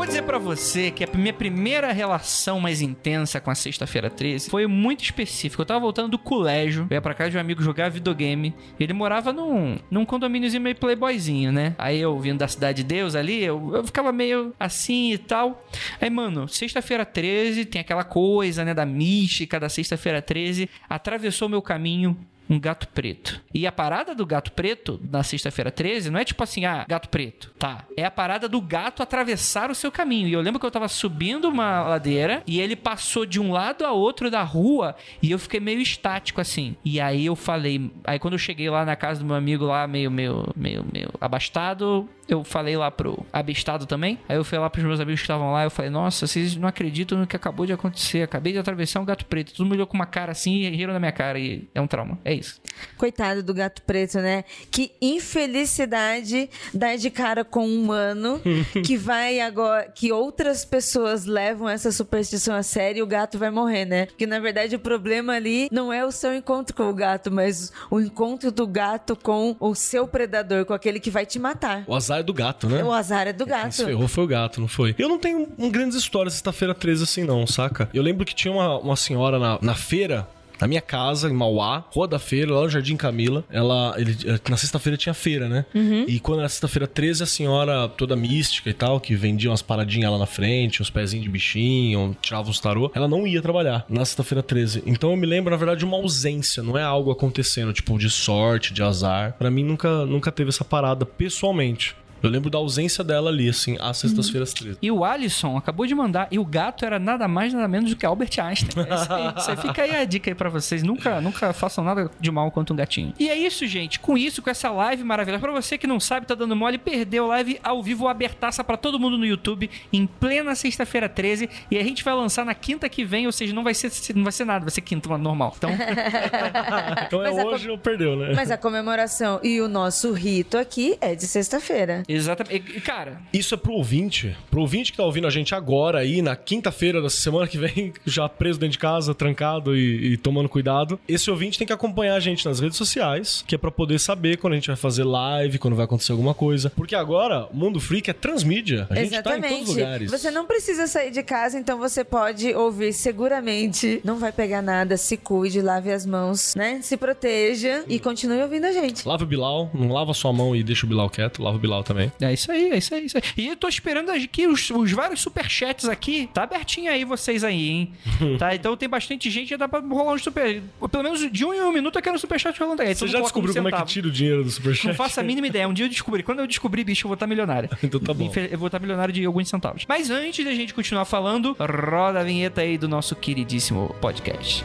Vou dizer pra você que a minha primeira relação mais intensa com a Sexta-feira 13 foi muito específica. Eu tava voltando do colégio, eu ia pra casa de um amigo jogar videogame. Ele morava num, num condomíniozinho meio playboyzinho, né? Aí eu vindo da Cidade de Deus ali, eu, eu ficava meio assim e tal. Aí, mano, Sexta-feira 13 tem aquela coisa, né, da mística da Sexta-feira 13. Atravessou meu caminho um gato preto. E a parada do gato preto na sexta-feira 13 não é tipo assim, ah, gato preto. Tá. É a parada do gato atravessar o seu caminho. E eu lembro que eu tava subindo uma ladeira e ele passou de um lado a outro da rua e eu fiquei meio estático assim. E aí eu falei, aí quando eu cheguei lá na casa do meu amigo lá, meio, meio, meio, meio abastado, eu falei lá pro abestado também. Aí eu fui lá pros meus amigos que estavam lá. Eu falei, nossa, vocês não acreditam no que acabou de acontecer. Acabei de atravessar um gato preto. Todo mundo olhou com uma cara assim e riram na minha cara. E é um trauma. É isso. Coitado do gato preto, né? Que infelicidade dar de cara com um humano que vai agora. que outras pessoas levam essa superstição a sério e o gato vai morrer, né? Porque na verdade o problema ali não é o seu encontro com o gato, mas o encontro do gato com o seu predador, com aquele que vai te matar. O azar é do gato, né? O azar é do Quem gato. se ferrou foi o gato, não foi? Eu não tenho um grandes histórias sexta-feira 13 assim, não, saca? Eu lembro que tinha uma, uma senhora na, na feira. Na minha casa, em Mauá, Rua da Feira, lá no Jardim Camila, ela. Ele, na sexta-feira tinha feira, né? E quando era sexta-feira 13, a senhora toda mística e tal, que vendia umas paradinhas lá na frente, uns pezinhos de bichinho, tirava uns tarô, ela não ia trabalhar na sexta-feira 13. Então eu me lembro, na verdade, de uma ausência, não é algo acontecendo, tipo, de sorte, de azar. Pra mim nunca, nunca teve essa parada pessoalmente. Eu lembro da ausência dela ali, assim, às sextas-feiras 13. E o Alisson acabou de mandar, e o gato era nada mais, nada menos do que Albert Einstein. Isso aí. Fica aí a dica aí pra vocês. Nunca, nunca façam nada de mal quanto um gatinho. E é isso, gente. Com isso, com essa live maravilhosa. Pra você que não sabe, tá dando mole, perdeu a live ao vivo, abertaça pra todo mundo no YouTube, em plena sexta-feira 13. E a gente vai lançar na quinta que vem, ou seja, não vai ser, não vai ser nada, vai ser quinta, normal. Então, Então é Mas hoje ou perdeu, né? Mas a comemoração e o nosso rito aqui é de sexta-feira. Exatamente. E, cara, Isso é pro ouvinte. Pro ouvinte que tá ouvindo a gente agora aí, na quinta-feira dessa semana que vem, já preso dentro de casa, trancado e, e tomando cuidado. Esse ouvinte tem que acompanhar a gente nas redes sociais, que é pra poder saber quando a gente vai fazer live, quando vai acontecer alguma coisa. Porque agora, o Mundo Freak é transmídia. A gente tá em todos os lugares. Você não precisa sair de casa, então você pode ouvir seguramente. Não vai pegar nada, se cuide, lave as mãos, né? Se proteja e continue ouvindo a gente. Lava o Bilal, não lava sua mão e deixa o Bilal quieto, lava o Bilal também. É isso aí, é isso aí, é isso aí. E eu tô esperando aqui os, os vários superchats aqui. Tá abertinho aí vocês aí, hein? tá? Então tem bastante gente, já dá pra rolar um super. Pelo menos de um em um minuto eu quero um superchat rolando aí. Você já descobriu como é que tira o dinheiro do Superchat? Não faço a mínima ideia. Um dia eu descobri. Quando eu descobrir, bicho, eu vou estar milionário. Então tá bom. Eu vou estar milionário de alguns centavos. Mas antes da gente continuar falando, roda a vinheta aí do nosso queridíssimo podcast.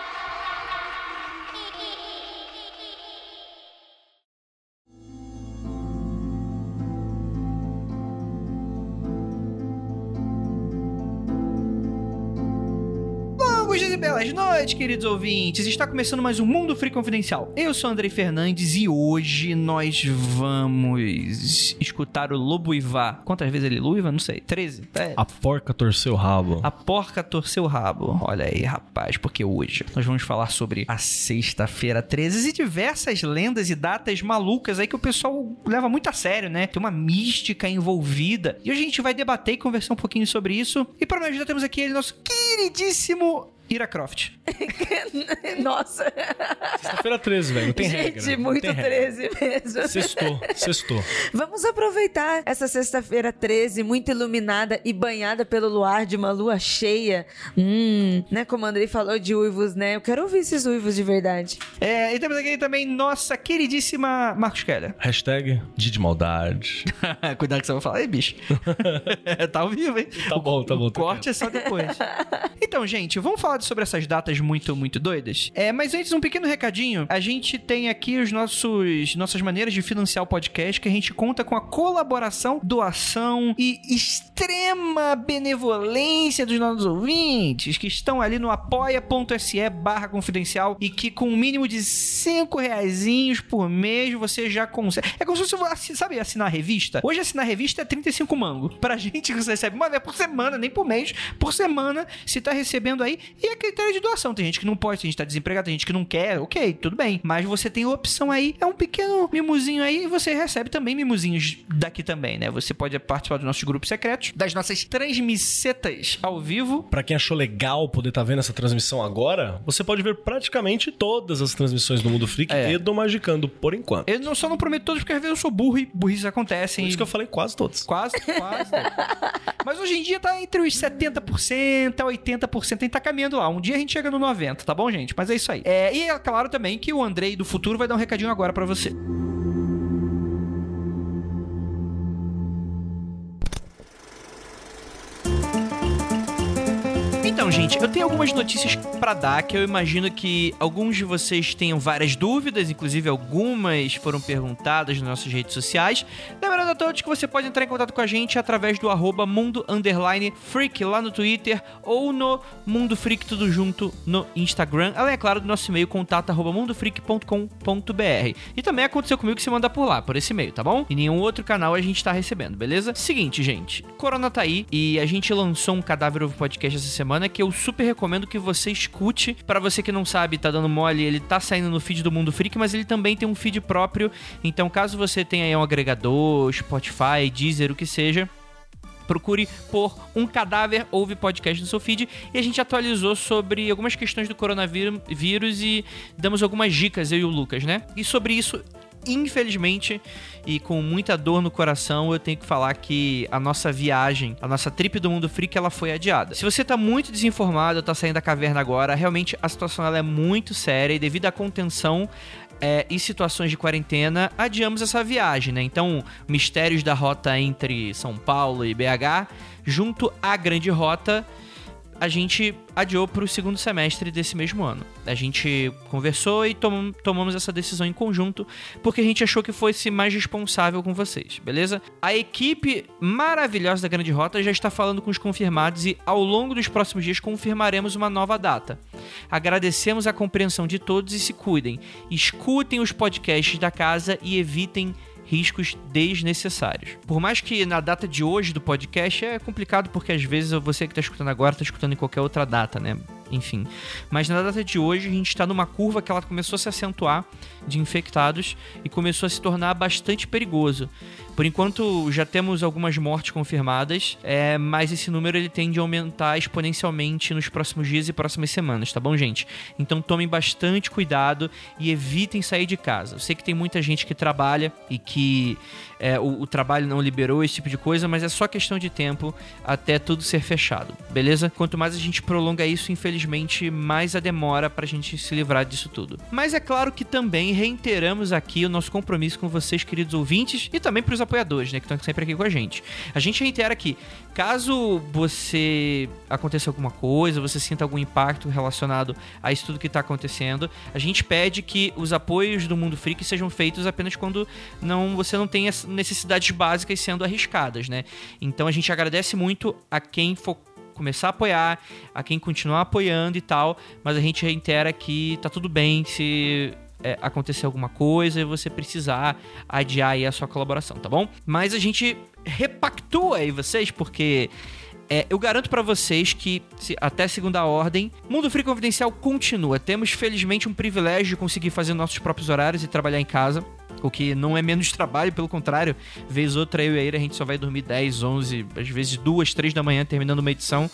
Noites, queridos ouvintes. Está começando mais um Mundo Free Confidencial. Eu sou Andrei Fernandes e hoje nós vamos escutar o Lobo Ivá. Quantas vezes ele luiva? Não sei. 13? É. A porca torceu o rabo. A porca torceu o rabo. Olha aí, rapaz, porque hoje nós vamos falar sobre a sexta-feira 13 e diversas lendas e datas malucas aí que o pessoal leva muito a sério, né? Tem uma mística envolvida. E hoje a gente vai debater e conversar um pouquinho sobre isso. E para me ajudar temos aqui ele, nosso queridíssimo Ira Croft. Nossa. Sexta-feira 13, velho. Não tem Gente, regra. não muito tem regra. 13 mesmo. Sextou, sextou. Vamos aproveitar essa sexta-feira 13, muito iluminada e banhada pelo luar de uma lua cheia. Hum, né? Como o Andrei falou de uivos, né? Eu quero ouvir esses uivos de verdade. É, e temos aqui também nossa queridíssima Marcos Keller. Hashtag de maldade. Cuidado que você vai falar, aí, bicho. tá ao vivo, hein? Tá bom, tá bom. O corte é só depois. então, gente, vamos falar sobre essas datas muito, muito doidas? É, mas antes, um pequeno recadinho. A gente tem aqui os nossos nossas maneiras de financiar o podcast, que a gente conta com a colaboração, doação e extrema benevolência dos nossos ouvintes, que estão ali no apoia.se barra confidencial e que com um mínimo de 5 reaisinhos por mês você já consegue. É como se você, sabe, assinar a revista? Hoje assinar a revista é 35 mango. Pra gente que você recebe uma vez por semana, nem por mês, por semana, se tá recebendo aí. E é critério de doação. Tem gente que não pode, tem gente que tá desempregado, tem gente que não quer, ok, tudo bem. Mas você tem opção aí, é um pequeno mimozinho aí e você recebe também mimozinhos daqui também, né? Você pode participar dos nossos grupos secretos, das nossas transmissetas ao vivo. Pra quem achou legal poder estar vendo essa transmissão agora, você pode ver praticamente todas as transmissões do Mundo Freak É. e do Magicando, por enquanto. Eu não, só não prometo todos, porque às vezes eu sou burro e burrices acontecem. Por isso e- que eu falei quase todos. Quase, quase. Mas hoje em dia tá entre os 70% a 80%. A gente tá caminhando lá. Um dia a gente chega no 90%, tá bom, gente? Mas é isso aí. É, e é claro também que o Andrei do futuro vai dar um recadinho agora pra você. Então, gente, eu tenho algumas notícias pra dar que eu imagino que alguns de vocês tenham várias dúvidas, inclusive algumas foram perguntadas nas nossas redes sociais. Lembrando a todos que você pode entrar em contato com a gente através do arroba mundo freak lá no Twitter ou no Mundo Freak tudo junto no Instagram. Além, é claro, do nosso e-mail contato arroba mundofreak.com.br. E também aconteceu comigo que você manda por lá, por esse e-mail, tá bom? E nenhum outro canal a gente tá recebendo, beleza? Seguinte, gente. Corona tá aí e a gente lançou um Cadáver Ovo Podcast essa semana que eu super recomendo que você escute. Pra você que não sabe, tá dando mole, ele tá saindo no feed do Mundo Freak, mas ele também tem um feed próprio. Então, caso você tenha aí um agregador, Spotify, Deezer, o que seja, procure por um cadáver ouve podcast no seu feed e a gente atualizou sobre algumas questões do coronavírus vírus e damos algumas dicas eu e o Lucas, né? E sobre isso Infelizmente, e com muita dor no coração, eu tenho que falar que a nossa viagem, a nossa trip do Mundo Freak, ela foi adiada. Se você tá muito desinformado, tá saindo da caverna agora, realmente a situação ela é muito séria e devido à contenção é, e situações de quarentena, adiamos essa viagem, né? Então, mistérios da rota entre São Paulo e BH, junto à grande rota, a gente adiou para o segundo semestre desse mesmo ano. A gente conversou e tom- tomamos essa decisão em conjunto, porque a gente achou que fosse mais responsável com vocês, beleza? A equipe maravilhosa da Grande Rota já está falando com os confirmados e ao longo dos próximos dias confirmaremos uma nova data. Agradecemos a compreensão de todos e se cuidem. Escutem os podcasts da casa e evitem riscos desnecessários. Por mais que na data de hoje do podcast é complicado porque às vezes você que está escutando agora está escutando em qualquer outra data, né? Enfim. Mas na data de hoje a gente está numa curva que ela começou a se acentuar de infectados e começou a se tornar bastante perigoso. Por enquanto já temos algumas mortes confirmadas, é, mas esse número ele tende a aumentar exponencialmente nos próximos dias e próximas semanas, tá bom, gente? Então tomem bastante cuidado e evitem sair de casa. Eu sei que tem muita gente que trabalha e que é, o, o trabalho não liberou esse tipo de coisa, mas é só questão de tempo até tudo ser fechado, beleza? Quanto mais a gente prolonga isso, infelizmente, mais a demora pra gente se livrar disso tudo. Mas é claro que também reiteramos aqui o nosso compromisso com vocês, queridos ouvintes, e também pros apoiadores, né, que estão sempre aqui com a gente. A gente reitera aqui, caso você aconteça alguma coisa, você sinta algum impacto relacionado a isso tudo que tá acontecendo, a gente pede que os apoios do Mundo Freak sejam feitos apenas quando não você não tem as necessidades básicas sendo arriscadas, né? Então a gente agradece muito a quem for começar a apoiar, a quem continuar apoiando e tal, mas a gente reitera que tá tudo bem se é, acontecer alguma coisa e você precisar adiar aí a sua colaboração, tá bom? Mas a gente repactua aí vocês, porque é, eu garanto pra vocês que se- até segunda ordem, Mundo Free Confidencial continua. Temos felizmente um privilégio de conseguir fazer nossos próprios horários e trabalhar em casa. O que não é menos trabalho, pelo contrário, vez outra eu e a Ira, a gente só vai dormir 10, 11, às vezes 2, 3 da manhã terminando uma edição.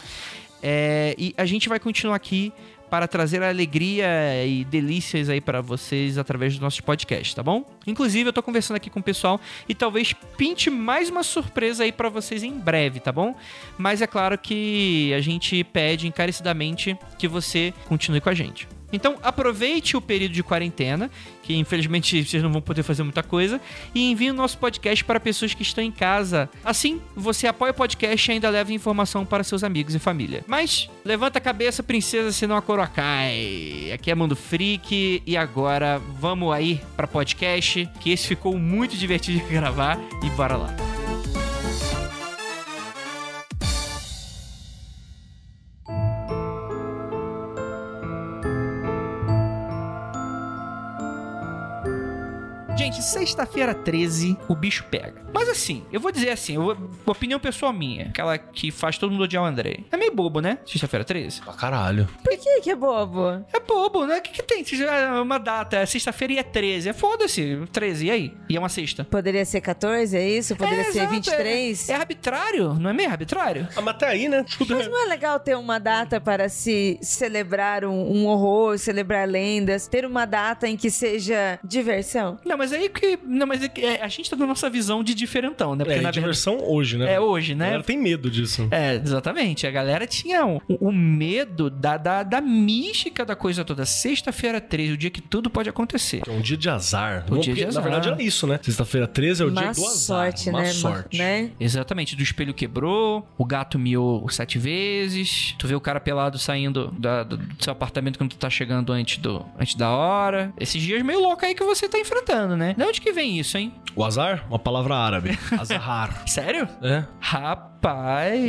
É, e a gente vai continuar aqui para trazer alegria e delícias aí para vocês através dos nossos podcasts, tá bom? Inclusive, eu tô conversando aqui com o pessoal e talvez pinte mais uma surpresa aí para vocês em breve, tá bom? Mas é claro que a gente pede encarecidamente que você continue com a gente. Então aproveite o período de quarentena, que infelizmente vocês não vão poder fazer muita coisa, e envie o nosso podcast para pessoas que estão em casa. Assim, você apoia o podcast e ainda leva informação para seus amigos e família. Mas levanta a cabeça, princesa, senão a coroa cai. Aqui é Mundo Freak e agora vamos aí para podcast, que esse ficou muito divertido de gravar e bora lá. Sexta-feira 13, o bicho pega. Mas assim, eu vou dizer assim, eu vou- opinião pessoal minha, aquela que faz todo mundo odiar o André. É meio bobo, né? Sexta-feira 13. Pra caralho. Por que que é bobo? É bobo, né? O que, que tem? É uma data, é sexta-feira e é 13. É foda-se, 13, e aí? E é uma sexta. Poderia ser 14, é isso? Poderia É, ser exato, 23? É, é arbitrário, não é meio arbitrário? Ah, mas até aí, né? Tudo Mas é... não é legal ter uma data para se celebrar um, um horror, celebrar lendas, ter uma data em que seja diversão? Não, mas aí que. Não, mas é que, é, a gente tá na nossa visão de diferentão, né? É, na verdade. diversão hoje, né? É hoje, A né? galera tem medo disso. É, exatamente. A galera tinha o, o medo da, da, da mística da coisa toda. Sexta-feira 13, o dia que tudo pode acontecer. É um dia de azar. O Não, dia de porque, azar. Na verdade era isso, né? Sexta-feira 13 é o Má dia do azar. sorte, Má né? Sorte. né? Exatamente, do espelho quebrou, o gato miou sete vezes, tu vê o cara pelado saindo da- do, seu apartamento quando tu tá chegando antes, do, antes da hora. Esses dias meio louco aí que você tá enfrentando, né? De onde que vem isso, hein? O azar? Uma palavra árabe. Azahar. Sério? é? Rapaz!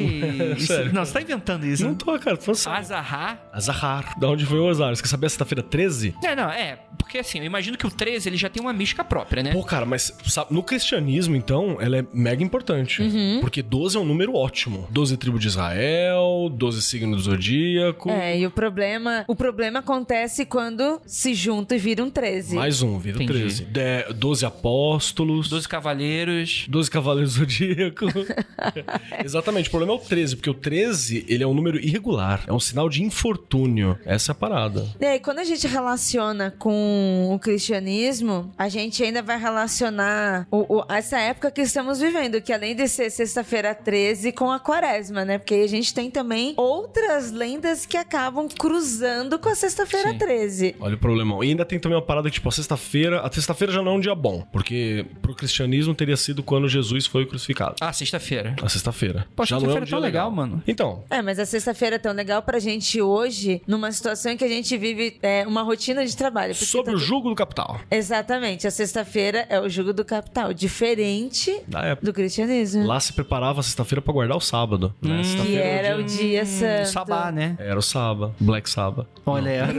isso- Sério. não, você tá inventando isso. Não né? tô, cara. Tô sério. Azahar? Azahar. Da onde veio o azar? Você quer saber a sexta-feira 13? Não, não, é. Porque assim, eu imagino que o 13 ele já tem uma mística própria, né? Pô, cara, mas sabe, no cristianismo, então, ela é mega importante. Uhum. Porque 12 é um número ótimo. 12 tribos de Israel, 12 signos do zodíaco. É, e o problema, o problema acontece quando se junta e vira um 13. Mais um, vira Entendi. 13. De, 12 apóstolos. 12 cavaleiros. 12 cavaleiros zodíaco. Exatamente, o problema é o 13, porque o 13, ele é um número irregular. É um sinal de infortúnio. Essa é a parada. E aí, quando a gente relaciona com o cristianismo, a gente ainda vai relacionar o- o- essa época que estamos vivendo, que além de ser sexta-feira 13 com a quaresma, né? Porque a gente tem também outras lendas que acabam cruzando com a sexta-feira Sim. 13. Olha o problemão. E ainda tem também uma parada que, tipo, a sexta-feira... A sexta-feira já não é um dia bom, porque pro cristianismo teria sido quando Jesus foi crucificado. Ah, sexta-feira. A sexta-feira. Pô, já não é um sexta-feira dia tá legal, mano. Então, É, mas a sexta-feira é tão legal pra gente hoje, numa situação em que a gente vive é, uma rotina de trabalho. sobre tá- o jugo do capital. Exatamente, a sexta-feira é o jugo do capital, diferente Da época. do cristianismo. Lá se preparava a sexta-feira pra guardar o sábado. Né? que Sexta-feira era o dia santo. Sabá, né? Era o sábado, Black Sabbath. Olha, era.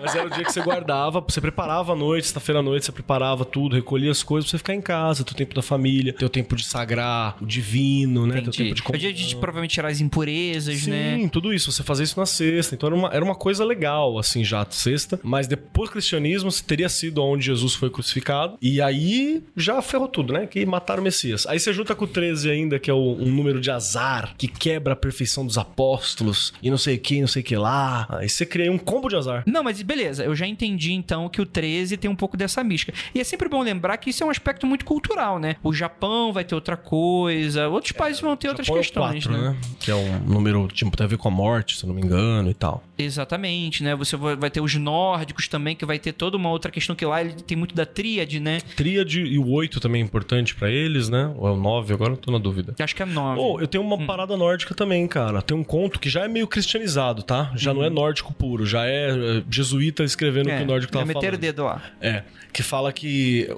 Mas era o dia que você guardava, você preparava a noite, sexta-feira à noite, você preparava tudo, recolhia as coisas pra você ficar em casa, teu tempo da família, teu tempo de sagrar o divino, né? Teu Entendi. tempo de É o dia de, provavelmente tirar as impurezas, Sim, né? tudo isso, você fazia isso na sexta. Então era uma, era uma coisa legal, assim, já sexta. Mas depois do cristianismo teria sido onde Jesus foi crucificado. E aí já ferrou tudo, né? Que mataram o Messias. Aí você junta com o 13 ainda, que é o- um número de azar, que quebra a perfeição dos apóstolos, e não sei o que, não sei o que lá. Aí você cria um combo de azar. Não, mas beleza, eu já entendi então que o 13 tem um pouco dessa mística. E é sempre bom lembrar que isso é um aspecto muito cultural, né? O Japão vai ter outra coisa, outros países vão ter outras é questões, quatro, né? Que é um número, tipo, tem a ver com a morte, se eu não me engano, e tal. Exatamente, né? Você vai ter os nórdicos também, que vai ter toda uma outra questão que lá ele tem muito da tríade, né? Tríade e o 8 também é importante pra eles, né? Ou é o 9, agora eu tô na dúvida. Acho que é nove. Oh, eu tenho uma Hum. parada nórdica também, cara. Tem um conto que já é meio cristianizado, tá? Já não é nórdico puro, já é, é, jesuíta escrevendo o Uhum. é, que o nórdico tava já meteram o falando. dedo lá. É, que fala que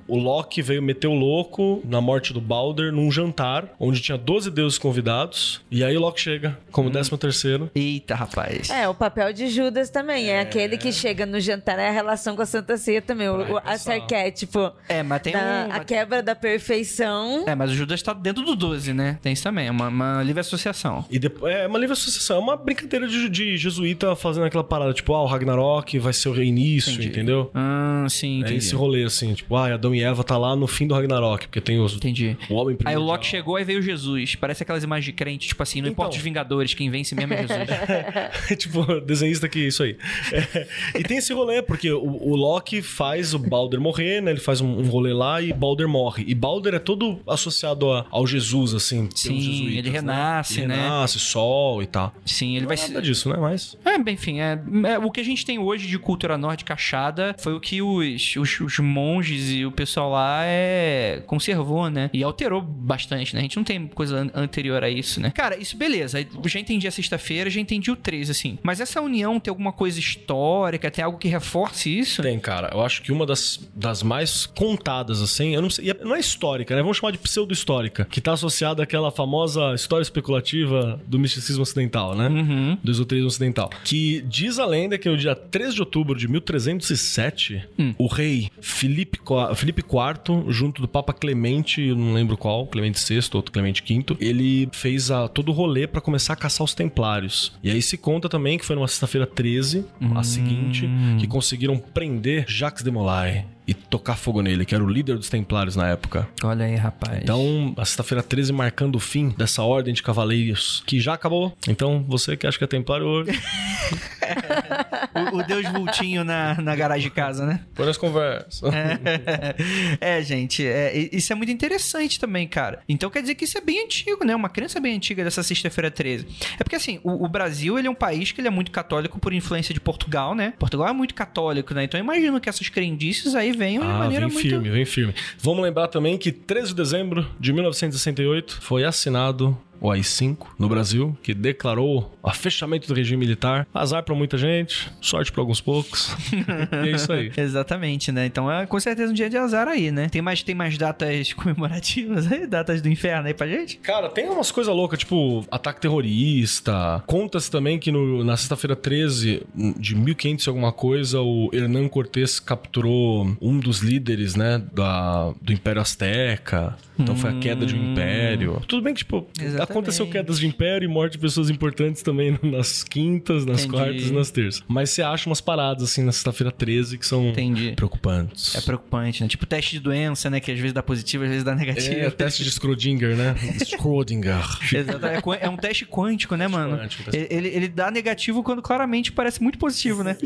o Loki veio meter o louco na morte do Balder num jantar, onde tinha 12 deuses convidados, e aí o Loki chega Hum. como décimo terceiro. Eita, rapaz. É, o papel de Judas também. É, aquele que chega no jantar, é a relação com a Santa Ceia também. O, o, esse arquétipo. É, mas tem da- um... A quebra da perfeição. É, mas o Judas tá dentro do 12, né? Tem isso também, é uma, uma livre associação. E depois, é uma livre associação, é uma brincadeira de, de jesuíta fazendo aquela parada, tipo, ah, o Ragnarok vai ser o reinício, Entendi. entendeu? Ah, sim, É entendi. esse rolê, assim. assim, tipo, ah, Adão e Eva tá lá no fim do Ragnarok, porque tem os, Entendi. o homem Aí o primordial. Loki chegou e veio Jesus. Parece aquelas imagens de crente, tipo assim, não importa Então. os Vingadores, quem vence mesmo é Jesus. tipo, desenhista que isso aí. É, e tem esse rolê, porque o, o Loki faz o Balder morrer, né? Ele faz um, um rolê lá e Balder morre. E Balder é todo associado a- ao Jesus, assim. Sim, jesuítas, ele renasce, Ele né? renasce, sol e tal. Sim, ele Não vai é ser. nada disso, né? Mas. É, bem, enfim, é, é, o que a gente tem hoje de cultura nórdica achada foi o que os, os, os monges e o pessoal lá é, conservou, né? E alterou bastante, né? A gente não tem coisa an- anterior a isso, né? Cara, isso beleza. Já entendi a sexta-feira, já entendi o 3, assim. Mas essa união tem alguma coisa histórica, tem algo que reforce isso? Tem, cara. Eu acho que uma das, das mais contadas, assim, eu não sei. e Não é histórica, né? Vamos chamar de pseudo-histórica, que tá associada àquela famosa história especulativa do misticismo ocidental, né? Uhum. do esoterismo ocidental. Que diz a lenda que no dia 3 de outubro de 1307, Hum. o rei Filipe, Filipe IV, junto do Papa Clemente, não lembro qual, Clemente VI, outro Clemente V, ele fez a, todo o rolê pra começar a caçar os templários. E aí se conta também que foi numa sexta-feira 13, a seguinte, que conseguiram prender Jacques de Molay e tocar fogo nele, que era o líder dos templários na época. Olha aí, rapaz. Então, a sexta-feira 13 marcando o fim dessa ordem de cavaleiros que já acabou. Então, você que acha que é templário hoje, o, o Deus Vultinho na, na garagem de casa, né? põe nas conversas. é, gente, é, isso é muito interessante também, cara. Então quer dizer que isso é bem antigo, né? Uma crença bem antiga dessa sexta-feira 13. É porque, assim, o, o Brasil, ele é um país que ele é muito católico por influência de Portugal, né? Portugal é muito católico, né? Então eu imagino que essas crendices aí venham de Ah, maneira vem muito... firme, vem firme. Vamos lembrar também que 13 de dezembro de 1968 foi assinado o AI-5 no Brasil, que declarou o fechamento do regime militar. Azar pra muita gente, sorte pra alguns poucos. e é isso aí. Exatamente, né? Então é com certeza um dia de azar aí, né? Tem mais, tem mais datas comemorativas aí? Datas do inferno aí pra gente? Cara, tem umas coisas loucas, tipo ataque terrorista. Conta-se também que no- na sexta-feira 13 de 1500 e alguma coisa, o Hernán Cortés capturou um dos líderes, né, da, do Império Azteca. Então foi a queda de um império. Tudo bem que, tipo, Exatamente. Aconteceu quedas de império e morte de pessoas importantes também nas quintas, nas Entendi. quartas e nas terças. Mas você acha umas paradas, assim, na sexta-feira 13 que são Entendi. preocupantes. É preocupante, né? Tipo teste de doença, né? Que às vezes dá positivo, às vezes dá negativo. É, teste de Schrödinger, né? Schrödinger. Exato. É, é um teste quântico, né, mano? quântico, teste Ele, ele dá negativo quando claramente parece muito positivo, né?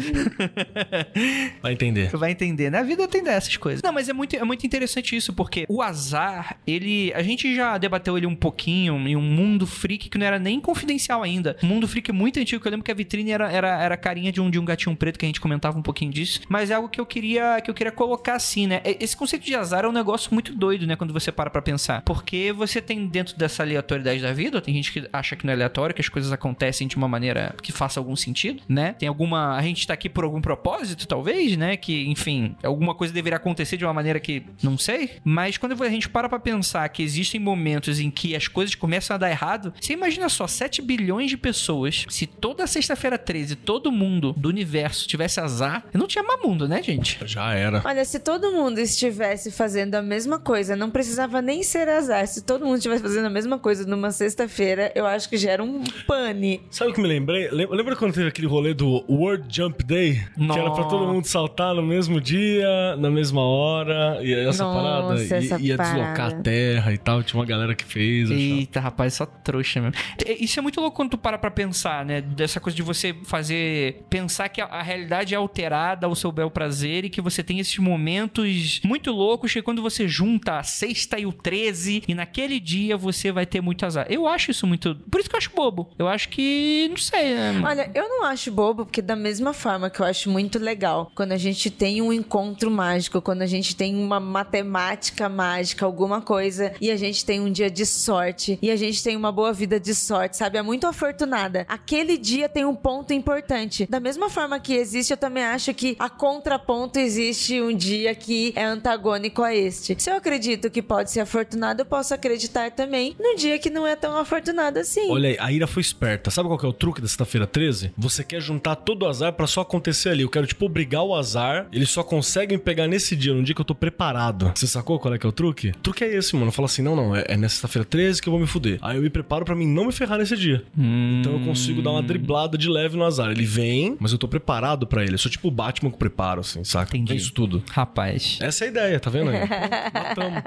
Vai entender. Vai entender, né? A vida tem dessas coisas. Não, mas é muito, é muito interessante isso, porque o azar, ele. A gente já debateu ele um pouquinho em um mundo freak que não era nem confidencial ainda. Um mundo freak muito antigo, que eu lembro que a vitrine era, era, era carinha de um, de um gatinho preto, que a gente comentava um pouquinho disso. Mas é algo que eu queria, que eu queria colocar assim, né? Esse conceito de azar é um negócio muito doido, né? Quando você para pra pensar. Porque você tem dentro dessa aleatoriedade da vida, tem gente que acha que não é aleatório, que as coisas acontecem de uma maneira que faça algum sentido, né? Tem alguma. A gente tá aqui por algum propósito, talvez, né? Que, enfim, alguma coisa deveria acontecer de uma maneira que não sei. Mas quando a gente para pra pensar que existem momentos em que as coisas começam a dar errado, você imagina só, 7 bilhões de pessoas, se toda sexta-feira 13 todo mundo do universo tivesse azar, não tinha mais mundo, né, gente? Já era. Olha, se todo mundo estivesse fazendo a mesma coisa, não precisava nem ser azar. Se todo mundo estivesse fazendo a mesma coisa numa sexta-feira, eu acho que gera um pane. Sabe o que me lembrei? Lem- Lembra quando teve aquele rolê do World Jump Day? Que era pra todo Nossa. mundo saltar no mesmo dia, na mesma hora, e essa Nossa, parada essa ia deslocar a terra e tal. Tinha uma galera que fez. Eita, rapaz, só trouxa mesmo. E- Isso é muito louco quando tu para pra pensar, né? Dessa coisa de você fazer. Pensar que a, a realidade é alterada ao seu bel prazer e que você tem esses momentos muito loucos que quando você junta a sexta e o 13 e naquele dia você vai ter muito azar. Eu acho isso muito. Por isso que eu acho bobo. Eu acho que. Não sei, né? Olha, eu não acho bobo, porque da mesma forma que eu acho muito legal quando a gente tem um encontro mágico, quando a gente tem uma matemática mágica, alguma coisa, e a gente tem um dia de sorte, e a gente tem uma boa vida de sorte, sabe? É muito afortunada. Aquele dia tem um ponto importante. Da mesma forma que existe, eu também acho que a contraponto existe um dia que é antagônico a este. Se eu acredito que pode ser afortunado, eu posso acreditar também num dia que não é tão afortunado assim. Olha aí, a Ira foi esperta. Sabe qual que é o truque da sexta-feira 13? Você quer juntar todo o azar pra só acontecer ali. Eu quero, tipo, obrigar o azar. Eles só conseguem pegar nesse dia, num dia que eu tô preparado. Você sacou qual é que é o truque? O truque é esse, mano. Fala assim, não, não, é, é nessa sexta-feira 13 que eu vou me fuder. Aí eu me preparo pra mim não me ferrar nesse dia. Então eu consigo dar uma driblada de leve no azar. Ele vem, mas eu tô preparado pra ele. Eu sou tipo o Batman com preparo, assim, saca? Entendi. Tem isso tudo. Rapaz. Essa é a ideia, tá vendo aí? Matamos.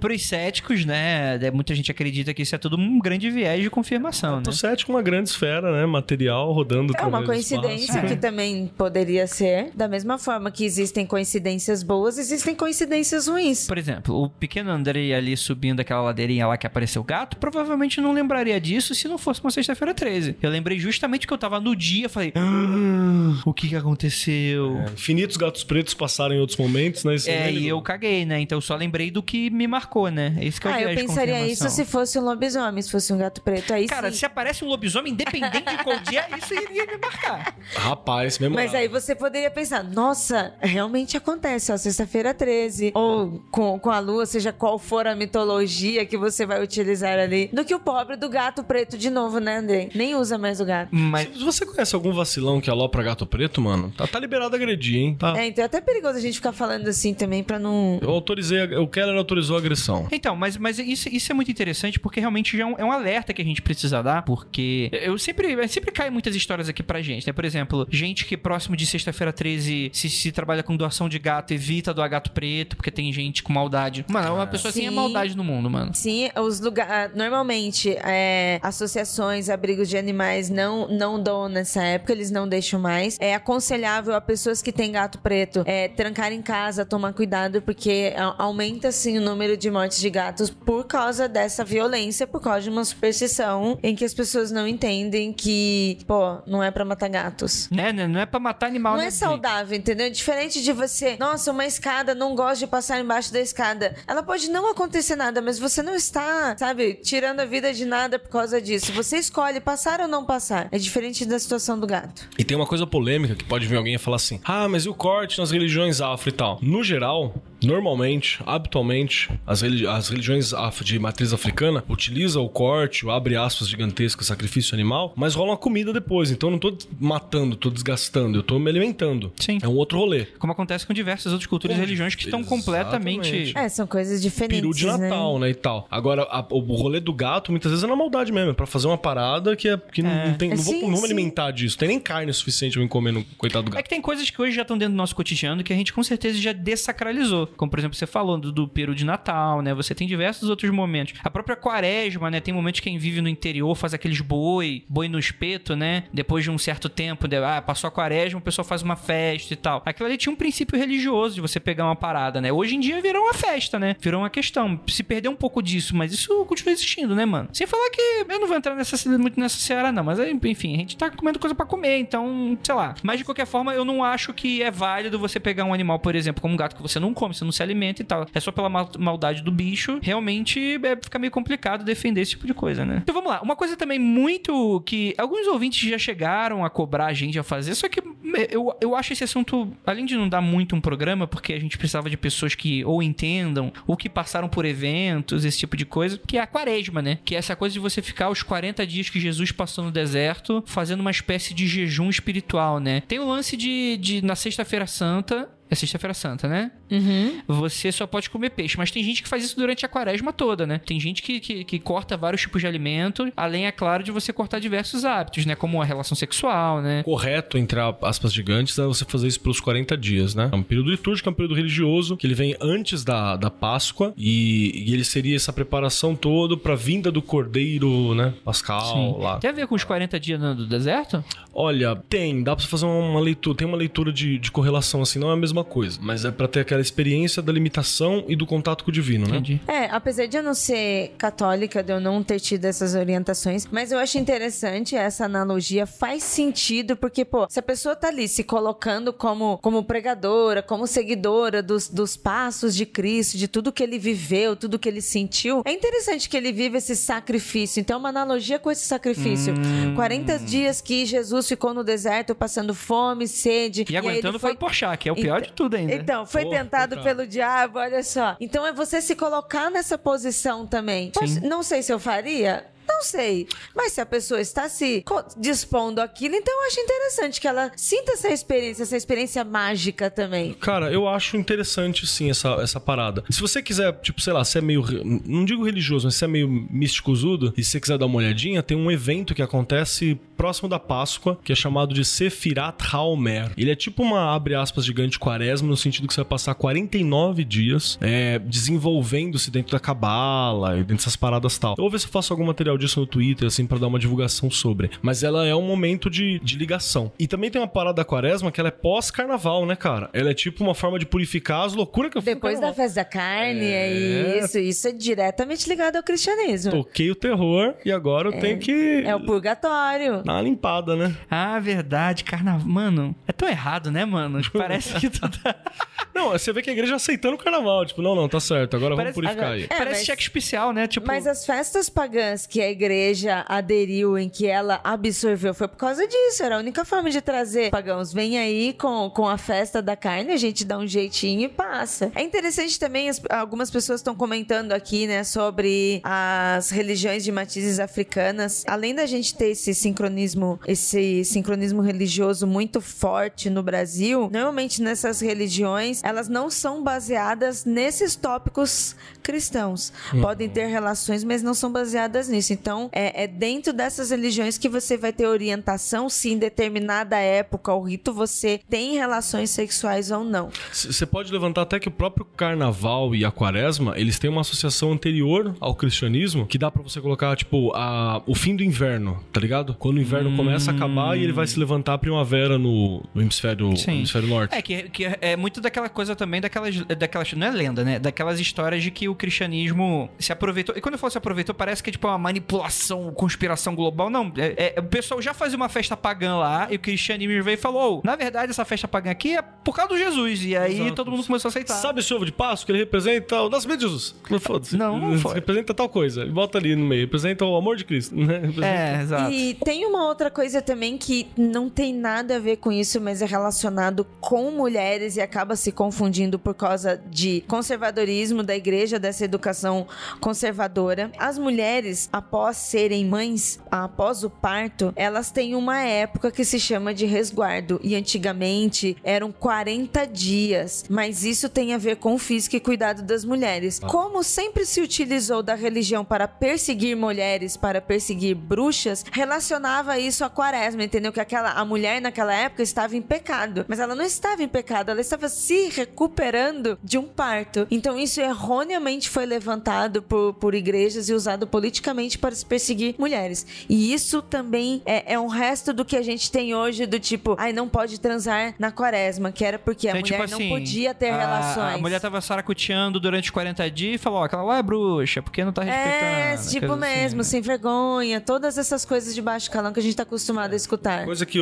Pros céticos, né? é, Muita gente acredita que isso é tudo um grande viés de confirmação, né? O cético é uma grande esfera, né? Material rodando É uma coincidência espaço. que também poderia ser. Da mesma forma que existem coincidências boas, existem coincidências ruins. Por exemplo, o pequeno Andrei ali subindo aquela ladeirinha lá que apareceu o gato, provavelmente não lembraria disso se não fosse uma sexta-feira 13. Eu lembrei justamente que eu tava no dia, falei, "Ah, o que que aconteceu? É, Infinitos gatos pretos passaram em outros momentos, né? Isso É, nem e eu caguei, né? Então eu só lembrei do que me marcou, né? Esse que é o Ah, eu de pensaria isso se fosse um lobisomem, se fosse um gato preto. Aí Cara, sim. se aparece um lobisomem, independente de qual dia, isso iria me marcar. Rapaz, mesmo. Mas aí você poderia pensar, nossa, realmente acontece, ó, sexta-feira 13. Ou com, com a lua, seja qual for a mitologia que você vai utilizar ali. Do que o pobre do gato preto de novo, né, André? Nem usa mais o gato. Mas Se você conhece algum vacilão que alopra gato preto, mano, tá, tá liberado agredir, hein? Tá. É, então é até perigoso a gente ficar falando assim também pra não. Eu autorizei, a- o Keller autorizou a agressão. Então, mas, mas isso, isso é muito interessante porque realmente já é um, é um alerta que a gente precisa dar, porque eu sempre, sempre cai muitas histórias aqui pra gente, né? Por exemplo, gente que próximo de sexta-feira 13 se, se trabalha com doação de gato, evita doar gato preto, porque tem gente com maldade. Mano, uma pessoa assim é maldade no mundo, mano. Sim, os lugares. Normalmente, é, associações, abrigos de animais não, não doam nessa época, eles não deixam mais. É aconselhável a pessoas que têm gato preto é, trancar em casa, tomar cuidado, porque aumenta sim o número de mortes de gatos por causa dessa violência, por causa de uma superstição em que as pessoas não entendem que, pô, não é pra matar gatos. Né? né? Não é pra matar animal, Não né, é saudável, entendeu? Diferente de você, nossa, uma escada, não gosto de passar embaixo da escada. Ela pode não acontecer nada, mas você não está, sabe, tirando a vida de nada por causa disso. Você escolhe passar ou não passar. É diferente da situação do gato. E tem uma coisa polêmica que pode vir alguém e falar assim: ah, mas e o corte nas religiões afro e tal? No geral, normalmente, habitualmente, as, religi- as religiões afro de matriz africana utilizam o corte, o abre aspas gigantesco, sacrifício animal, mas rola uma comida depois. Então eu não tô matando, tô desgastando, eu tô me alimentando. Sim. É um outro rolê. Como acontece com diversas outras culturas e religiões que estão completamente. É, são coisas diferentes. Peru de Natal, né? e tal. Agora, a- o rolê do gato, muitas vezes é na maldade mesmo. É pra fazer uma parada que, é, que não- não tem. Não vou, Sim, não vou me sim. alimentar disso. Tem nem carne suficiente pra me comer no coitado do É gato. que tem coisas que hoje já estão dentro do nosso cotidiano que a gente com certeza já dessacralizou. Como, por exemplo, você falou do, do peru de Natal, né? Você tem diversos outros momentos. A própria quaresma, né? Tem momentos que quem vive no interior faz aqueles boi, boi no espeto, né? Depois de um certo tempo, de- ah, passou a quaresma, o pessoal faz uma festa e tal. Aquilo ali tinha um princípio religioso de você pegar uma parada, né? Hoje em dia virou uma festa, né? Virou uma questão. Se perdeu um pouco disso, mas isso continua existindo, né, mano? Sem falar que eu não vou entrar nessa, muito nessa seara, não. Mas, enfim, a gente tá comendo coisa pra comer, então, sei lá. Mas, de qualquer forma, eu não acho que é válido você pegar um animal, por exemplo, como um gato que você não come, você não se alimenta e tal. É só pela mal- maldade do bicho. Realmente, é, fica meio complicado defender esse tipo de coisa, né? Então, vamos lá. Uma coisa também muito que alguns ouvintes já chegaram a cobrar a gente a fazer, só que eu, eu acho esse assunto, além de não dar muito um programa, porque a gente precisava de pessoas que ou entendam, ou que passaram por eventos, esse tipo de coisa, que é a quaresma, né? Que é essa coisa de você ficar os 40 dias que Jesus passou no deserto, fazendo uma espécie de jejum espiritual, né? Tem o lance de, de na sexta-feira santa, é sexta-feira santa, né? Você só pode comer peixe. Mas tem gente que faz isso durante a quaresma toda, né? Tem gente que, que, que corta vários tipos de alimento, além, é claro, de você cortar diversos hábitos, né? Como a relação sexual, né? Correto, entre aspas gigantes, é você fazer isso pelos 40 dias, né? É um período litúrgico, é um período religioso, que ele vem antes da, da Páscoa, e, e ele seria essa preparação toda pra vinda do Cordeiro, né? Pascal, lá. Tem a ver com os 40 dias no- do deserto? Olha, tem, dá pra você fazer uma leitura, tem uma leitura de, de correlação, assim, não é a mesma coisa, mas é pra ter aquela experiência da limitação e do contato com o divino, né? Entendi. É, apesar de eu não ser católica, de eu não ter tido essas orientações, mas eu acho interessante essa analogia, faz sentido, porque, pô, se a pessoa tá ali se colocando como, como pregadora, como seguidora dos, dos passos de Cristo, de tudo que ele viveu, tudo que ele sentiu, é interessante que ele vive esse sacrifício. Então, é uma analogia com esse sacrifício. 40 dias que Jesus ficou no deserto passando fome, sede. E ele aguentando foi Porchat, que é o pior de tudo ainda. Então, foi tentado pelo diabo, olha só. Então é você se colocar nessa posição também. Posso- não sei se eu faria. Não sei. Mas se a pessoa está se dispondo àquilo, então eu acho interessante que ela sinta essa experiência, essa experiência mágica também. Cara, eu acho interessante sim essa, essa parada. Se você quiser, tipo, sei lá, se é meio. Não digo religioso, mas se é meio místicozudo, e se você quiser dar uma olhadinha, tem um evento que acontece próximo da Páscoa, que é chamado de Sefirat Haomer. Ele é tipo uma, abre aspas, gigante quaresma, no sentido que você vai passar 49 dias é, desenvolvendo-se dentro da cabala e dentro dessas paradas tal. Eu vou ver se eu faço algum material disso no Twitter, assim, pra dar uma divulgação sobre. Mas ela é um momento de, de ligação. E também tem uma parada da quaresma que ela é pós-carnaval, né, cara? Ela é tipo uma forma de purificar as loucuras que eu fiz Depois da festa da carne, é, É. isso. Isso é diretamente ligado ao cristianismo. Toquei o terror e agora eu tenho que É o purgatório. dar uma limpada, né? Ah, verdade, carnaval. Mano, é tão errado, né, mano? Parece que tu tá... Não, você vê que a igreja aceitando o carnaval. Tipo, não, não, tá certo. Agora Parece- vamos purificar agora- aí. É, Parece mas- cheque especial, né? Tipo, Mas as festas pagãs que a igreja aderiu, em que ela absorveu, foi por causa disso. Era a única forma de trazer pagãos. Vem aí com, com a festa da carne, a gente dá um jeitinho e passa. É interessante também, as- algumas pessoas estão comentando aqui, né, sobre as religiões de matizes africanas. Além da gente ter esse sincronismo, esse sincronismo religioso muito forte no Brasil, normalmente nessas religiões, elas não são baseadas nesses tópicos cristãos. Podem ter relações, mas não são baseadas nisso. Então, é, é dentro dessas religiões que você vai ter orientação se em determinada época ou rito você tem relações sexuais ou não. Você pode levantar até que o próprio carnaval e a quaresma, eles têm uma associação anterior ao cristianismo que dá pra você colocar, tipo, a, o fim do inverno, tá ligado? Quando o inverno começa a acabar e ele vai se levantar a primavera no, no hemisfério, Sim. hemisfério norte. É, que, que é muito daquela coisa também, daquelas, daquelas. Não é lenda, né? Daquelas histórias de que o cristianismo se aproveitou. E quando eu falo se aproveitou, parece que é tipo uma manipulação, conspiração global. Não, é, é- o pessoal já fazia uma festa pagã lá e o cristianismo veio e falou: "Oh, na verdade, essa festa pagã aqui é por causa do Jesus. E aí Exato. todo mundo começou a aceitar. Sabe esse ovo de Páscoa que ele representa o nascimento de Jesus? Não foda-se. Não, não. Representa tal coisa. E bota ali no meio. Representa o amor de Cristo. Né? Representa- É, exato. E tem uma outra coisa também que não tem nada a ver com isso, mas é relacionado com mulheres e acaba se confundindo por causa de conservadorismo da igreja, dessa educação conservadora. As mulheres, após serem mães, após o parto, elas têm uma época que se chama de resguardo. E antigamente eram 40 dias. Mas isso tem a ver com o físico e cuidado das mulheres. Como sempre se utilizou da religião para perseguir mulheres, para perseguir bruxas, relacionava isso à quaresma, entendeu? Que aquela, a mulher naquela época estava em pecado. Mas ela não estava em pecado, ela estava se recuperando de um parto. Então isso erroneamente foi levantado por, por igrejas e usado politicamente para se perseguir mulheres. E isso também é, é um resto do que a gente tem hoje, do tipo, ai, não pode transar na quaresma, que era porque a É, mulher tipo não assim, podia ter a- relações. A mulher tava saracuteando durante 40 dias e falou: Ó, aquela lá é bruxa, porque não tá respeitando. É, tipo assim, mesmo, né? sem vergonha, todas essas coisas de baixo calão que a gente tá acostumado a escutar. Coisa que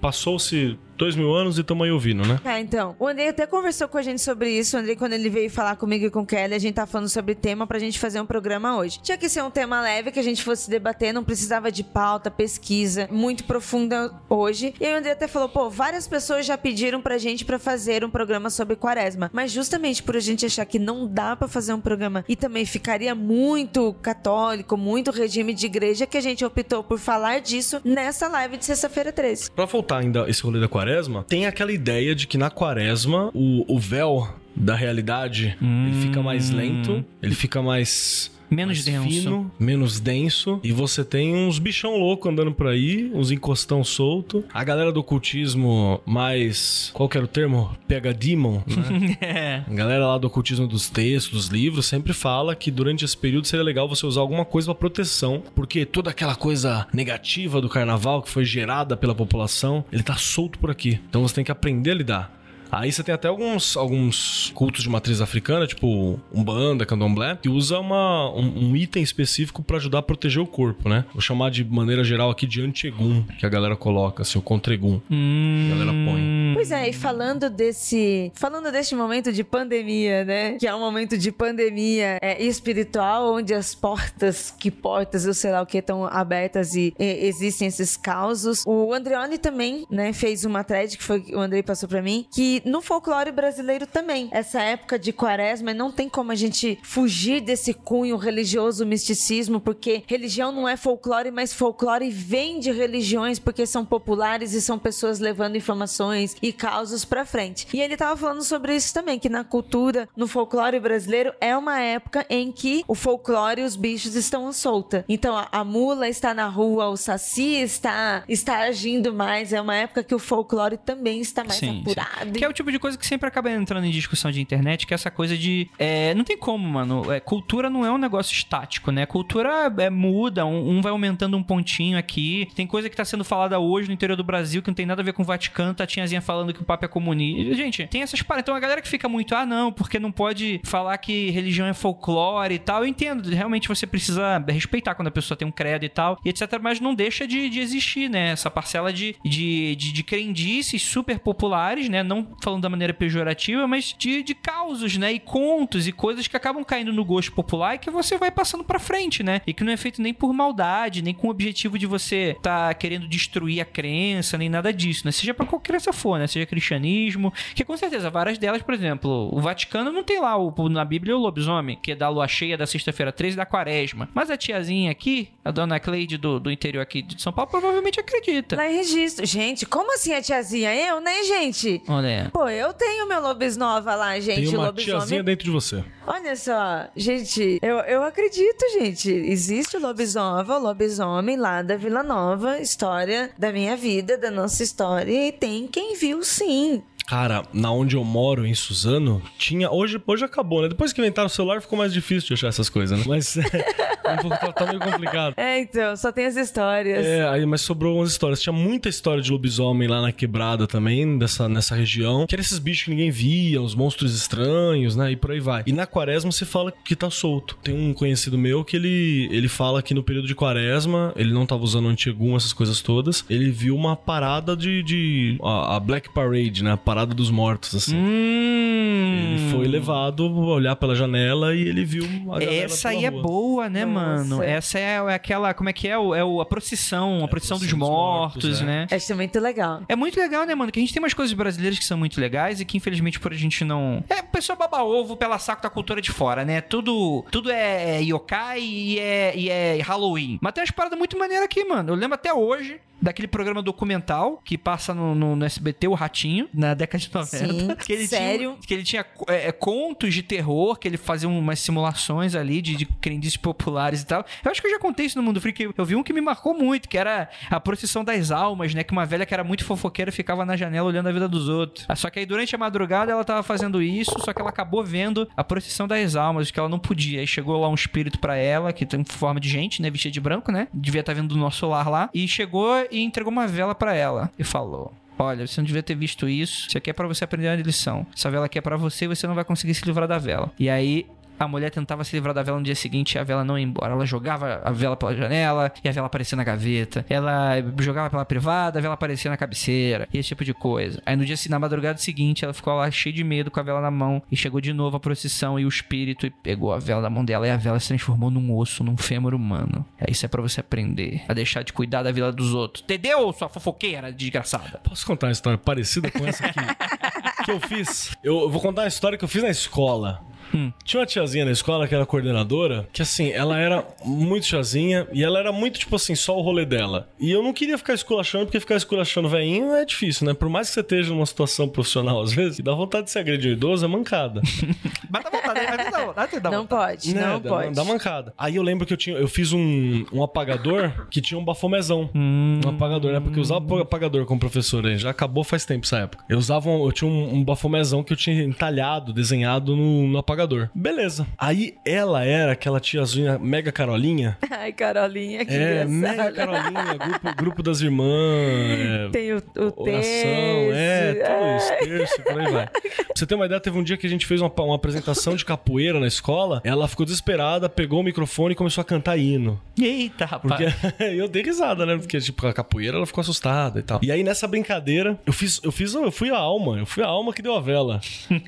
passou-se dois mil anos e estamos aí ouvindo, né? É, então, o Andrei até conversou com a gente sobre isso. O Andrei, quando ele veio falar comigo e com o Kelly, a gente tá falando sobre tema pra gente fazer um programa hoje. Tinha que ser um tema leve que a gente fosse debater, não precisava de pauta, pesquisa muito profunda hoje. E aí o Andrei até falou, pô, várias pessoas já pediram pra gente pra fazer um programa sobre quaresma. Mas justamente por a gente achar que não dá pra fazer um programa e também ficaria muito católico, muito regime de igreja, que a gente optou por falar disso nessa live de sexta-feira 13. Pra voltar ainda esse rolê da quaresma, tem aquela ideia de que na quaresma o, o véu da realidade ele fica mais lento, ele fica mais. Menos denso. Fino, menos denso. E você tem uns bichão louco andando por aí, uns encostão solto. A galera do ocultismo mais. Qual que era o termo? Pega demon, né? É. A galera lá do ocultismo dos textos, dos livros, sempre fala que durante esse período seria legal você usar alguma coisa pra proteção, porque toda aquela coisa negativa do carnaval que foi gerada pela população, ele tá solto por aqui. Então você tem que aprender a lidar. Aí você tem até alguns, alguns cultos de matriz africana, tipo Umbanda, Candomblé, que usa uma, um, um item específico pra ajudar a proteger o corpo, né? Vou chamar de maneira geral aqui de antegum, que a galera coloca, assim, o contregum. Hum, A galera põe. Pois é, e falando desse. Falando deste momento de pandemia, né? Que é um momento de pandemia é, espiritual, onde as portas, que portas, eu sei lá o que, estão abertas e, e existem esses causos. O Andreoni também, né, fez uma thread que foi que o Andrei passou pra mim, que E no folclore brasileiro também. Essa época de quaresma, não tem como a gente fugir desse cunho religioso, misticismo, porque religião não é folclore, mas folclore vem de religiões porque são populares e são pessoas levando informações e causos para frente. E ele tava falando sobre isso também, que na cultura, no folclore brasileiro, é uma época em que o folclore e os bichos estão solta. Então a, a mula está na rua, o saci está, está agindo mais. É uma época que o folclore também está mais Sim, sim. apurado. Que é o tipo de coisa que sempre acaba entrando em discussão de internet, que é essa coisa de. é, não tem como, mano. É, cultura não é um negócio estático, né? Cultura é, muda, um, um vai aumentando um pontinho aqui. Tem coisa que tá sendo falada hoje no interior do Brasil que não tem nada a ver com o Vaticano, tá tiazinha falando que o Papa é comunista. Gente, tem essas paradas. Então a galera que fica muito, ah, não, porque não pode falar que religião é folclore e tal. Eu entendo, realmente você precisa respeitar quando a pessoa tem um credo e tal, e etc. Mas não deixa de, de existir, né? Essa parcela de, de, de, de crendices super populares, né? Não falando da maneira pejorativa, mas de, de causos, né? E contos e coisas que acabam caindo no gosto popular e que você vai passando pra frente, né? E que não é feito nem por maldade, nem com o objetivo de você tá querendo destruir a crença, nem nada disso, né? Seja pra qual crença for, né? Seja cristianismo, que com certeza várias delas, por exemplo, o Vaticano não tem lá o, na Bíblia o lobisomem, que é da lua cheia da sexta-feira 13 da quaresma. Mas a tiazinha aqui, a dona Cleide do, do interior aqui de São Paulo, provavelmente acredita. Lá em registro. Gente, como assim a tiazinha? Eu, né, gente? Olha. Pô, eu tenho meu lobisnova lá, gente. Tem uma lobisomem. tiazinha dentro de você. Olha só, gente, eu, eu acredito, gente. Existe o lobisomem, o lobisomem lá da Vila Nova, história da minha vida, da nossa história, e tem quem viu sim. Cara, na onde eu moro, em Suzano, tinha. Hoje, hoje acabou, né? Depois que inventaram o celular, ficou mais difícil de achar essas coisas, né? Mas é, tá, tá meio complicado. É, então, só tem as histórias. É, aí, mas sobrou umas histórias. Tinha muita história de lobisomem lá na quebrada também, dessa, nessa região. Que eram esses bichos que ninguém via, os monstros estranhos, né? E por aí vai. E na quaresma você fala que tá solto. Tem um conhecido meu que ele, ele fala que no período de quaresma, ele não tava usando antigum, essas coisas todas. Ele viu uma parada de. de a, a Black Parade, né? A parada dos mortos, assim. Hum. Ele foi levado a olhar pela janela e ele viu a janela Essa aí é rua. boa, né, Nossa. mano? Essa é, é aquela, como é que é? O- É o, a procissão, a procissão dos procissão dos mortos, mortos, é. né? Acho muito legal. É muito legal, né, mano? Que a gente tem umas coisas brasileiras que são muito legais e que, infelizmente, por a gente não. É, o pessoal baba ovo pela saco da cultura de fora, né? Tudo, tudo é yokai e é, e é Halloween. Mas tem umas paradas muito maneiras aqui, mano. Eu lembro até hoje daquele programa documental que passa no, no- no SBT, o Ratinho, na década de 90. Sim, que ele sério? Tinha, que ele tinha é, é, contos de terror, que ele fazia umas simulações ali de, de crendices populares e tal. Eu acho que eu já contei isso no Mundo Freak. Eu, eu vi um que me marcou muito, que era a procissão das almas, né? Que uma velha que era muito fofoqueira ficava na janela olhando a vida dos outros. Ah, Só que aí durante a madrugada ela tava fazendo isso, só que ela acabou vendo a procissão das almas, que ela não podia. Aí chegou lá um espírito pra ela, que tem forma de gente, né? Vestida de branco, né? Devia estar vindo do nosso lar lá. E chegou e entregou uma vela pra ela. E falou: Olha, você não devia ter visto isso. Isso aqui é pra você aprender uma lição. Essa vela aqui é pra você e você não vai conseguir se livrar da vela. E aí. A mulher tentava se livrar da vela no dia seguinte e a vela não ia embora. Ela jogava a vela pela janela e a vela aparecia na gaveta. Ela jogava pela privada, a vela aparecia na cabeceira. E esse tipo de coisa. Aí no dia na madrugada seguinte, ela ficou lá cheia de medo com a vela na mão. E chegou de novo a procissão e o espírito e pegou a vela da mão dela. E a vela se transformou num osso, num fêmur humano. É, isso é pra você aprender a deixar de cuidar da vida dos outros. Entendeu, sua fofoqueira desgraçada? Posso contar uma história parecida com essa aqui? que eu fiz? Eu vou contar uma história que eu fiz na escola. Tinha uma tiazinha na escola que era coordenadora, que assim, ela era muito tiazinha e ela era muito, tipo assim, só o rolê dela. E eu não queria ficar esculachando, porque ficar esculachando veinho é difícil, né? Por mais que você esteja numa situação profissional, às vezes, dá vontade de se agredir um idoso, é mancada. Mas dá vontade, mas dá vontade, dá Não vontade. pode, Né? não dá, pode. Dá mancada. Aí eu lembro que eu tinha, eu fiz um, um apagador que tinha um bafomezão. Hum. Um apagador, né? Porque eu usava apagador como professor aí. Já acabou faz tempo essa época. Eu usava, um- eu tinha um, um bafomezão que eu tinha entalhado, desenhado no, no apagador. Beleza. Aí ela era aquela tiazinha mega carolinha. Ai, Carolinha, que É, mega carolinha, grupo, grupo das irmãs. é, Tem o, o Oração, terço, é, tudo isso, ai. terço, por aí vai. Pra você ter uma ideia, teve um dia que a gente fez uma, uma apresentação de capoeira na escola, ela ficou desesperada, pegou o microfone e começou a cantar hino. Eita, rapaz. Porque eu dei risada, né? Porque, tipo, a capoeira ela ficou assustada e tal. E aí, nessa brincadeira, eu fiz, eu fiz, eu fui a alma, eu fui a alma que deu a vela.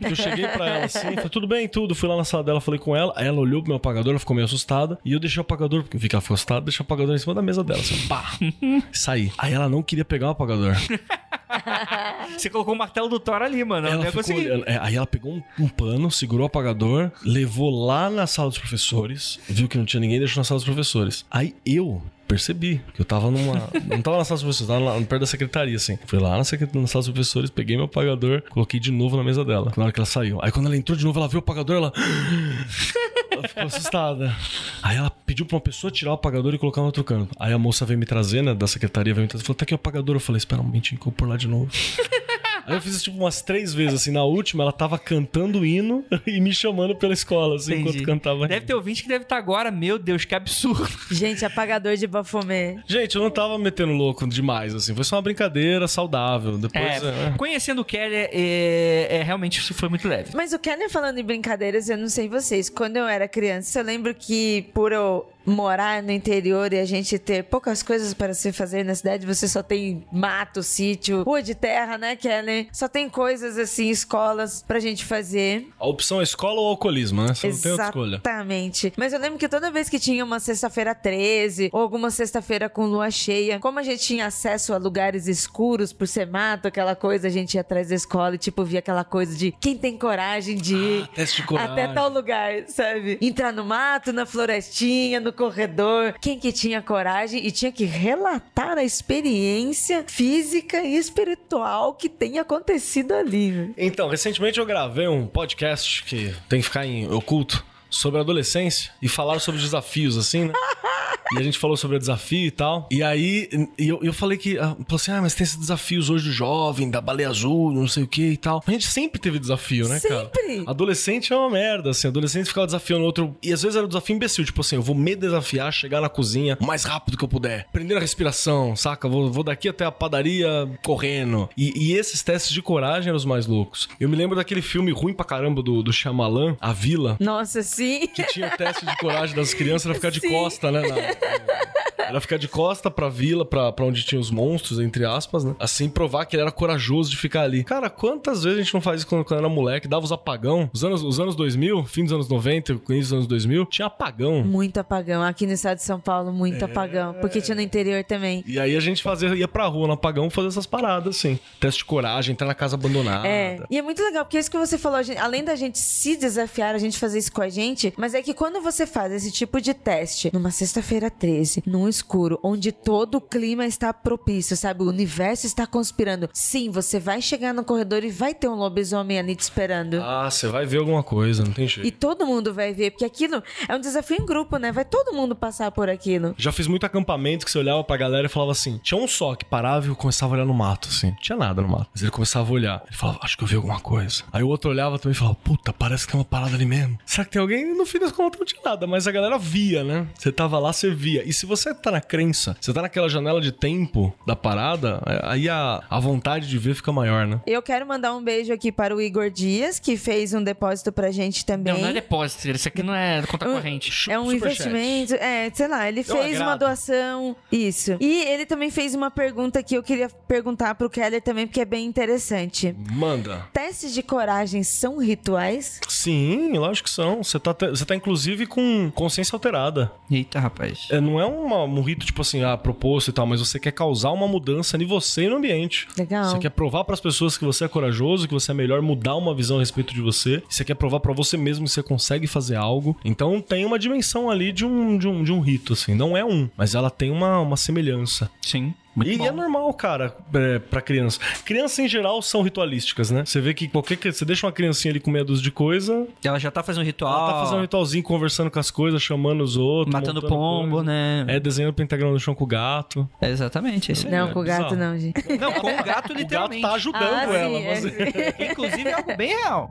Eu cheguei pra ela assim, falei, tudo bem, tudo. Fui lá na sala dela, falei com ela. Aí ela olhou pro meu apagador, ela ficou meio assustada. E eu deixei o apagador, porque eu vi que ela ficou assustada, deixei o apagador em cima da mesa dela, assim, pá. Saí. Aí ela não queria pegar o apagador. Você colocou o martelo do Thor ali, mano. Ela ficou conseguir. olhando. É, aí ela pegou um, um pano, segurou o apagador, levou lá na sala dos professores, viu que não tinha ninguém, deixou na sala dos professores. Aí eu percebi que eu tava numa. não tava na sala dos professores, tava lá, perto da secretaria, assim. Fui lá na, secret... na sala dos professores, peguei meu apagador, coloquei de novo na mesa dela, na hora que ela saiu. Aí quando ela entrou de novo, ela viu o apagador, ela. ela ficou assustada. Aí ela pediu pra uma pessoa tirar o apagador e colocar no outro canto. Aí a moça veio me trazer, né, da secretaria, veio me trazer, falou: tá aqui o apagador. Eu falei: espera um momentinho que eu vou pôr lá de novo. Aí eu fiz isso tipo umas três vezes, assim. Na última, ela tava cantando o hino e me chamando pela escola, assim, Entendi. enquanto cantava. Deve ter ouvinte que deve estar agora. Meu Deus, que absurdo. Gente, apagador de bafomê. Gente, eu não tava metendo louco demais, assim. Foi só uma brincadeira saudável. Depois. É, é. conhecendo o Keller, é, é, realmente isso foi muito leve. Mas o Keller falando em brincadeiras, eu não sei vocês. Quando eu era criança, eu lembro que por eu morar no interior e a gente ter poucas coisas para se fazer na cidade, você só tem mato, sítio, rua de terra, né, Keller? Só tem coisas assim, escolas pra gente fazer. A opção é escola ou alcoolismo, né? Você não tem outra escolha. Exatamente. Mas eu lembro que toda vez que tinha uma sexta-feira 13 ou alguma sexta-feira com lua cheia, como a gente tinha acesso a lugares escuros por ser mato, aquela coisa, a gente ia atrás da escola e tipo via aquela coisa de quem tem coragem de ir Ah, teste de coragem. até tal lugar, sabe? Entrar no mato, na florestinha, no corredor. Quem que tinha coragem e tinha que relatar a experiência física e espiritual que tem acontecido ali. Então, recentemente eu gravei um podcast que tem que ficar em oculto sobre adolescência e falaram sobre desafios, assim, né? E a gente falou sobre o desafio e tal. E aí, e eu, eu falei que. ah, Falou assim: ah, mas tem esses desafios hoje do jovem, da baleia azul, não sei o que e tal. A gente sempre teve desafio, né, cara? Sempre. Adolescente é uma merda, assim. Adolescente ficava desafiando outro. E às vezes era um desafio imbecil. Tipo assim, eu vou me desafiar, chegar na cozinha o mais rápido que eu puder. Prender a respiração, saca? Vou, vou daqui até a padaria correndo. E, e esses testes de coragem eram os mais loucos. Eu me lembro daquele filme ruim pra caramba do, do Shyamalan, A Vila. Nossa, sim. Que tinha teste de coragem das crianças, era ficar de Sim. costa, né? na- era ficar de costa pra vila, pra, pra onde tinha os monstros, entre aspas, né? Assim, provar que ele era corajoso de ficar ali. Cara, quantas vezes a gente não faz isso quando, quando era moleque? Dava os apagão. Os anos, os anos 2000, fim dos anos 90, início dos anos 2000, tinha apagão. Muito apagão. Aqui no estado de São Paulo, muito apagão. Porque tinha no interior também. E aí a gente fazia, ia pra rua no apagão fazer essas paradas, assim. Teste de coragem, entrar na casa abandonada. É, e é muito legal, porque isso que você falou, gente- além da gente se desafiar, a gente fazer isso com a gente, mas é que quando você faz esse tipo de teste numa sexta-feira 13, num escuro, onde todo o clima está propício, sabe? O universo está conspirando. Sim, você vai chegar no corredor e vai ter um lobisomem ali te esperando. Ah, você vai ver alguma coisa, não tem jeito. E todo mundo vai ver, porque aquilo é um desafio em grupo, né? Vai todo mundo passar por aquilo. Já fiz muito acampamento que você olhava pra galera e falava assim: tinha um só que parava e começava a olhar no mato, assim. Não tinha nada no mato. Mas ele começava a olhar. Ele falava, acho que eu vi alguma coisa. Aí o outro olhava também e falava, puta, parece que tem uma parada ali mesmo. Será que tem alguém? No fim das contas não tinha nada, mas a galera via, né? Você tava lá, você via. E se você tá na crença, você tá naquela janela de tempo da parada, é, aí a, a vontade de ver fica maior, né? Eu quero mandar um beijo aqui para o Igor Dias, que fez um depósito pra gente também. Não, não é depósito, isso aqui não é conta Um- corrente. É um investimento, é, sei lá, ele É fez uma doação, isso. E ele também fez uma pergunta que eu queria perguntar pro Keller também, porque é bem interessante. Manda. Testes de coragem são rituais? Sim, lógico que são. Você tá, você tá inclusive com consciência alterada. Eita, rapaz. É, não é uma- um rito tipo assim, ah, proposto e tal, mas você quer causar uma mudança em você e no ambiente. Legal. Você quer provar pras pessoas que você é corajoso, que você é melhor, mudar uma visão a respeito de você. Você quer provar pra você mesmo que você consegue fazer algo. Então tem uma dimensão ali de um, de um, de um rito, assim. Não é um, mas ela tem uma, uma semelhança. Sim. Muito E bom. é normal, cara, é, pra criança. Crianças em geral são ritualísticas, né? Você vê que qualquer. que- Você deixa uma criancinha ali com meia dúzia de coisa, Ela já tá fazendo um ritual. ela tá fazendo um ritualzinho, conversando com as coisas, chamando os outros. Matando pombo, coisa. né? É, desenhando pentagrama no chão com o gato. É exatamente, é isso aí. Não, é com o gato não, gente. Não, com o gato, O gato literalmente. tá ajudando Ah, sim, ela. é. Mas... Inclusive, é algo bem real.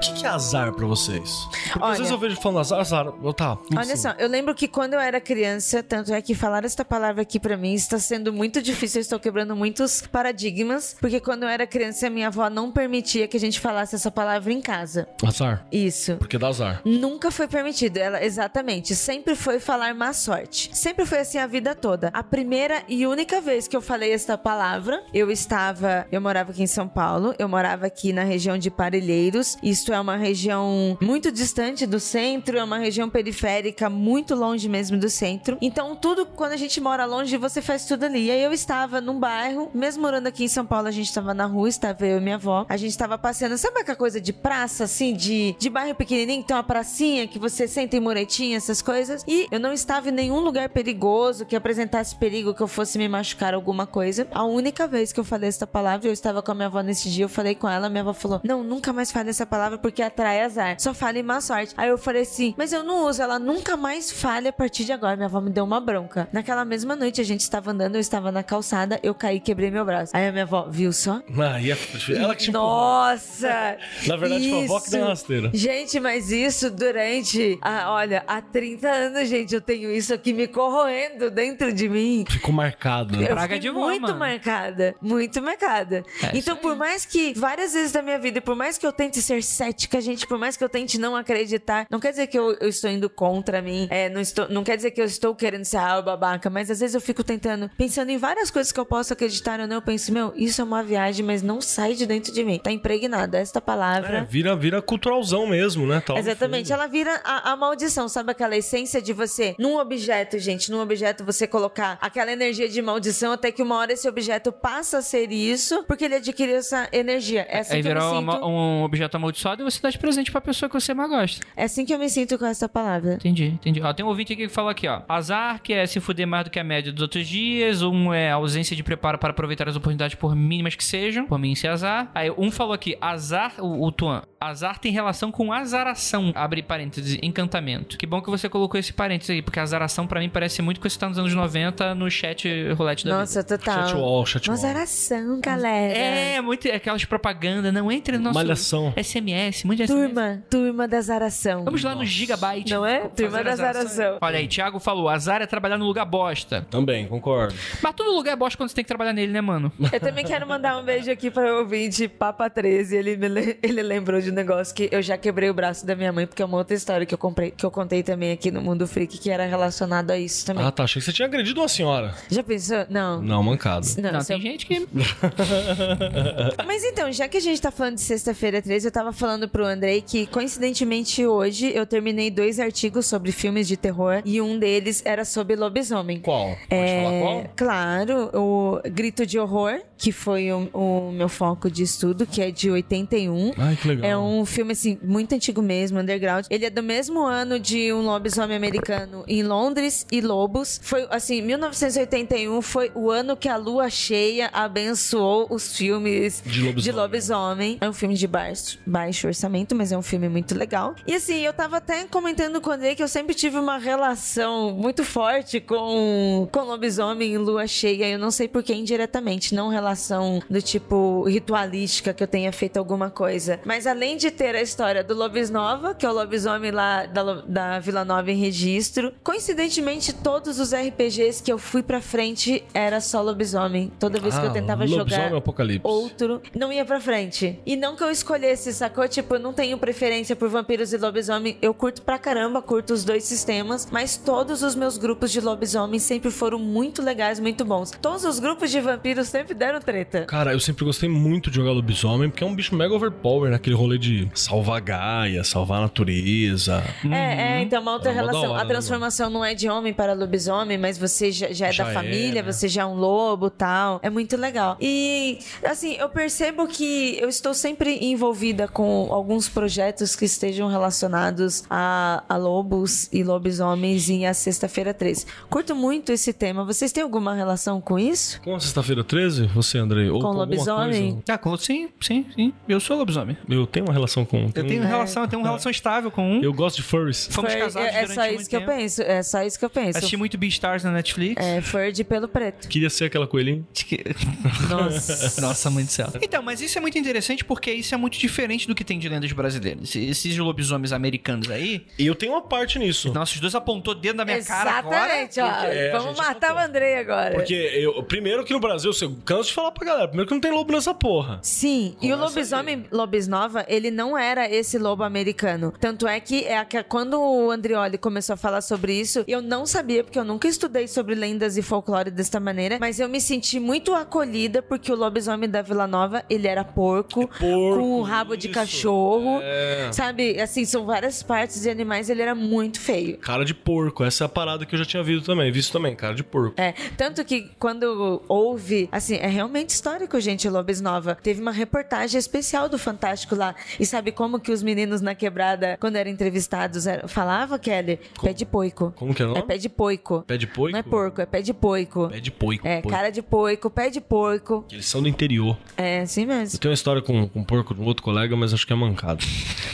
Que, que é azar pra vocês? Porque Olha- às vezes eu vejo falando azar, azar. Eu, tá. Olha só, eu lembro que quando eu era criança, tanto é que falar esta palavra aqui pra mim está sendo muito difícil, eu estou quebrando muitos paradigmas, porque quando eu era criança, minha avó não permitia que a gente falasse essa palavra em casa. Azar. Isso. Porque dá azar. Nunca foi permitido, ela exatamente. Sempre foi falar má sorte. Sempre foi assim a vida toda. A primeira e única vez que eu falei esta palavra, eu estava, eu morava aqui em São Paulo, eu morava aqui na região de Parelheiros. Isto é uma região muito distante do centro, é uma região periférica muito longe mesmo do centro. Então tudo quando a gente mora longe, você faz tudo ali. E aí eu estava num bairro, mesmo morando aqui em São Paulo, a gente estava na rua, estava eu e minha avó. A gente estava passeando, sabe aquela coisa de praça assim, de, de bairro pequenininho, que tem uma pracinha que você senta em muretinha, essas coisas. E eu não estava em nenhum lugar perigoso que apresentasse perigo que eu fosse me machucar alguma coisa. A única vez que eu falei essa palavra, eu estava com a minha avó nesse dia, eu falei com ela, minha avó falou: "Não, nunca mais fale essa palavra porque atrai azar. Só fale má sorte". Aí eu falei assim: "Mas eu não uso, ela nunca mais fale a partir de agora". Minha avó me deu uma bronca. Naquela mesma noite a gente estava andando, eu estava na calçada, eu caí, e quebrei meu braço. Aí a minha avó, viu só? Ah, e a- ela que te. Nossa! Na verdade, foi a avó que deu uma Isso. rasteira. Gente, mas isso durante. ah, olha, há 30 anos, gente, eu tenho isso aqui me corroendo dentro de mim. Ficou marcado, né? Eu Praga fiquei de vó, muito mano. marcada, muito marcada. É então, isso por mais que várias vezes da minha vida, e por mais que eu tente ser cética, gente, por mais que eu tente não acreditar, não quer dizer que eu, eu estou indo contra mim, é, não, estou, não quer dizer que eu estou querendo ser a babaca, mas às vezes eu fico tentando, pensando em várias coisas que eu posso acreditar ou não, eu penso, meu, isso é uma viagem, mas não sai de dentro de mim. Tá impregnada esta É, palavra. vira, vira culturalzão mesmo, né? Tá Exatamente, ela vira a, a maldição, sabe aquela essência de você, num objeto, gente, num objeto você colocar aquela energia de maldição até que uma hora esse objeto passa a ser isso, porque ele adquiriu essa energia. É eu me virou sinto. uma- um objeto amaldiçoado e você dá de presente pra pessoa que você mais gosta. É assim que eu me sinto com essa palavra. Entendi, entendi. Ó, tem um ouvinte aqui que falou aqui, ó. Azar, que é se fuder mais do que a média dos outros dias. Um é ausência de preparo para aproveitar as oportunidades por mínimas que sejam. Por mim, isso é azar. Aí um falou aqui, azar, o, o Tuan. Azar tem relação com azaração. Abre parênteses, encantamento. Que bom que você colocou esse parênteses aí, porque azaração pra mim parece muito com você tá nos anos 90 no chat roulette da vida. Nossa, total. Chatwall, chatwall. Uma zaração, galera. É, muito aquelas propagandas. Não entre no nosso Malhação. SMS, muito SMS. Turma, turma da zaração. Vamos lá no Gigabyte. Não é? Turma da azaração. zaração. Olha aí, Thiago falou: azar é trabalhar no lugar bosta. Também, concordo. Mas todo lugar é bosta quando você tem que trabalhar nele, né, mano? Eu também quero mandar um beijo aqui para o ouvinte Papa 13. Ele, me le- ele lembrou de um negócio que eu já quebrei o braço da minha mãe, porque é uma outra história que eu, comprei, que eu contei também aqui no Mundo Freak, que era relacionado a isso também. Ah, tá. Achei que você tinha agredido uma senhora. Já pensou? Não. Não, mancado. Não, Não, se eu- tem gente que. Mas então, já que a gente tá falando de sexta-feira 13, eu tava falando pro Andrei que, coincidentemente, hoje eu terminei dois artigos sobre filmes de terror e um deles era sobre lobisomem. Qual? Pode É, falar qual? Claro, o Grito de Horror, que foi o, o meu foco de estudo, que é de 81. Ai, que legal. É um filme, assim, muito antigo mesmo, underground. Ele é do mesmo ano de um lobisomem americano em Londres e Lobos. Foi, assim, 1981 foi o ano que a lua cheia abençoou os filmes De lobisomem. de lobisomem. É um filme de baixo, baixo orçamento, mas é um filme muito legal. E assim, eu tava até comentando com o Andrei que eu sempre tive uma relação muito forte com, com lobisomem em lua cheia. Eu não sei por que indiretamente, não relação do tipo ritualística que eu tenha feito alguma coisa. Mas além de ter a história do Lobisnova, que é o lobisomem lá da, da Vila Nova em registro, coincidentemente todos os RPGs que eu fui pra frente era só lobisomem. Toda vez que eu Ah, tentava jogar Apocalipse. outro, não ia pra frente. E não que eu escolhesse, sacou? Tipo, eu não tenho preferência por vampiros e lobisomem. Eu curto pra caramba, curto os dois sistemas, mas todos os meus grupos de lobisomem sempre foram muito legais, muito bons. Todos os grupos de vampiros sempre deram treta. Cara, eu sempre gostei muito de jogar lobisomem, porque é um bicho mega overpower, naquele rolê de salvar Gaia, salvar a natureza. É, é, então uma outra É da relação. hora, a né, transformação não é de homem para lobisomem, mas você já, já é Já da é, família, né? você já é um lobo tal. É muito legal. E, assim, eu percebo que eu estou sempre envolvida com alguns projetos que estejam relacionados a, a lobos e lobisomens e a Sexta-feira 13. Curto muito esse tema. Vocês têm alguma relação com isso? Com a sexta-feira 13, você, Andrei? Ou Com alguma lobisomem? coisa? Ah, com- sim, sim, sim. Eu sou lobisomem. Eu tenho uma relação com um. Eu tenho um- relação, eu tenho uma relação estável com um. Eu gosto de furries. Fomos Fur- casados é, é durante só isso que eu tempo. penso. É só isso que eu penso. Assisti muito Beastars na Netflix. É, fur de pelo preto. Queria ser aquela coelhinha. Nossa. Nossa, muito certo. Então, mas isso é muito interessante porque isso é muito diferente do que tem de lendas brasileiras. Esses lobisomens americanos aí. E eu tenho uma parte nisso. Nossa, os dois apontou o dedo na minha cara agora. Exatamente, ó. É, Vamos matar o Andrei agora. Porque eu, primeiro que no Brasil, eu canso de falar pra galera, primeiro que não tem lobo nessa porra. Sim, e o lobisomem Lobisnova, ele não era esse lobo americano. Tanto é que, é que quando o Andrioli começou a falar sobre isso, eu não sabia, porque eu nunca estudei sobre lendas e folclore desta maneira, mas eu me senti muito acolhida porque o lobisomem da Vila Nova, ele era porco, É porco, com o rabo de isso. Cachorro. É. Sabe, assim, são várias partes de animais, ele era muito feio. Cara de porco, essa é a parada que eu já tinha visto também, visto também, cara de porco. É, tanto que quando houve, assim, é realmente histórico, gente, Lobis Nova. Teve uma reportagem especial do Fantástico lá. E sabe como que os meninos na quebrada, quando eram entrevistados, era, falava, Kelly? Pé de poico. Como que é o É nome? pé de poico. Pé de poico? Não é porco, é pé de poico. Pé de poico. É, poico. cara de poico, pé de porco. Eles são do interior. É, assim Eu mesmo. tenho uma história com, com porco de um outro colega, mas acho que é mancado.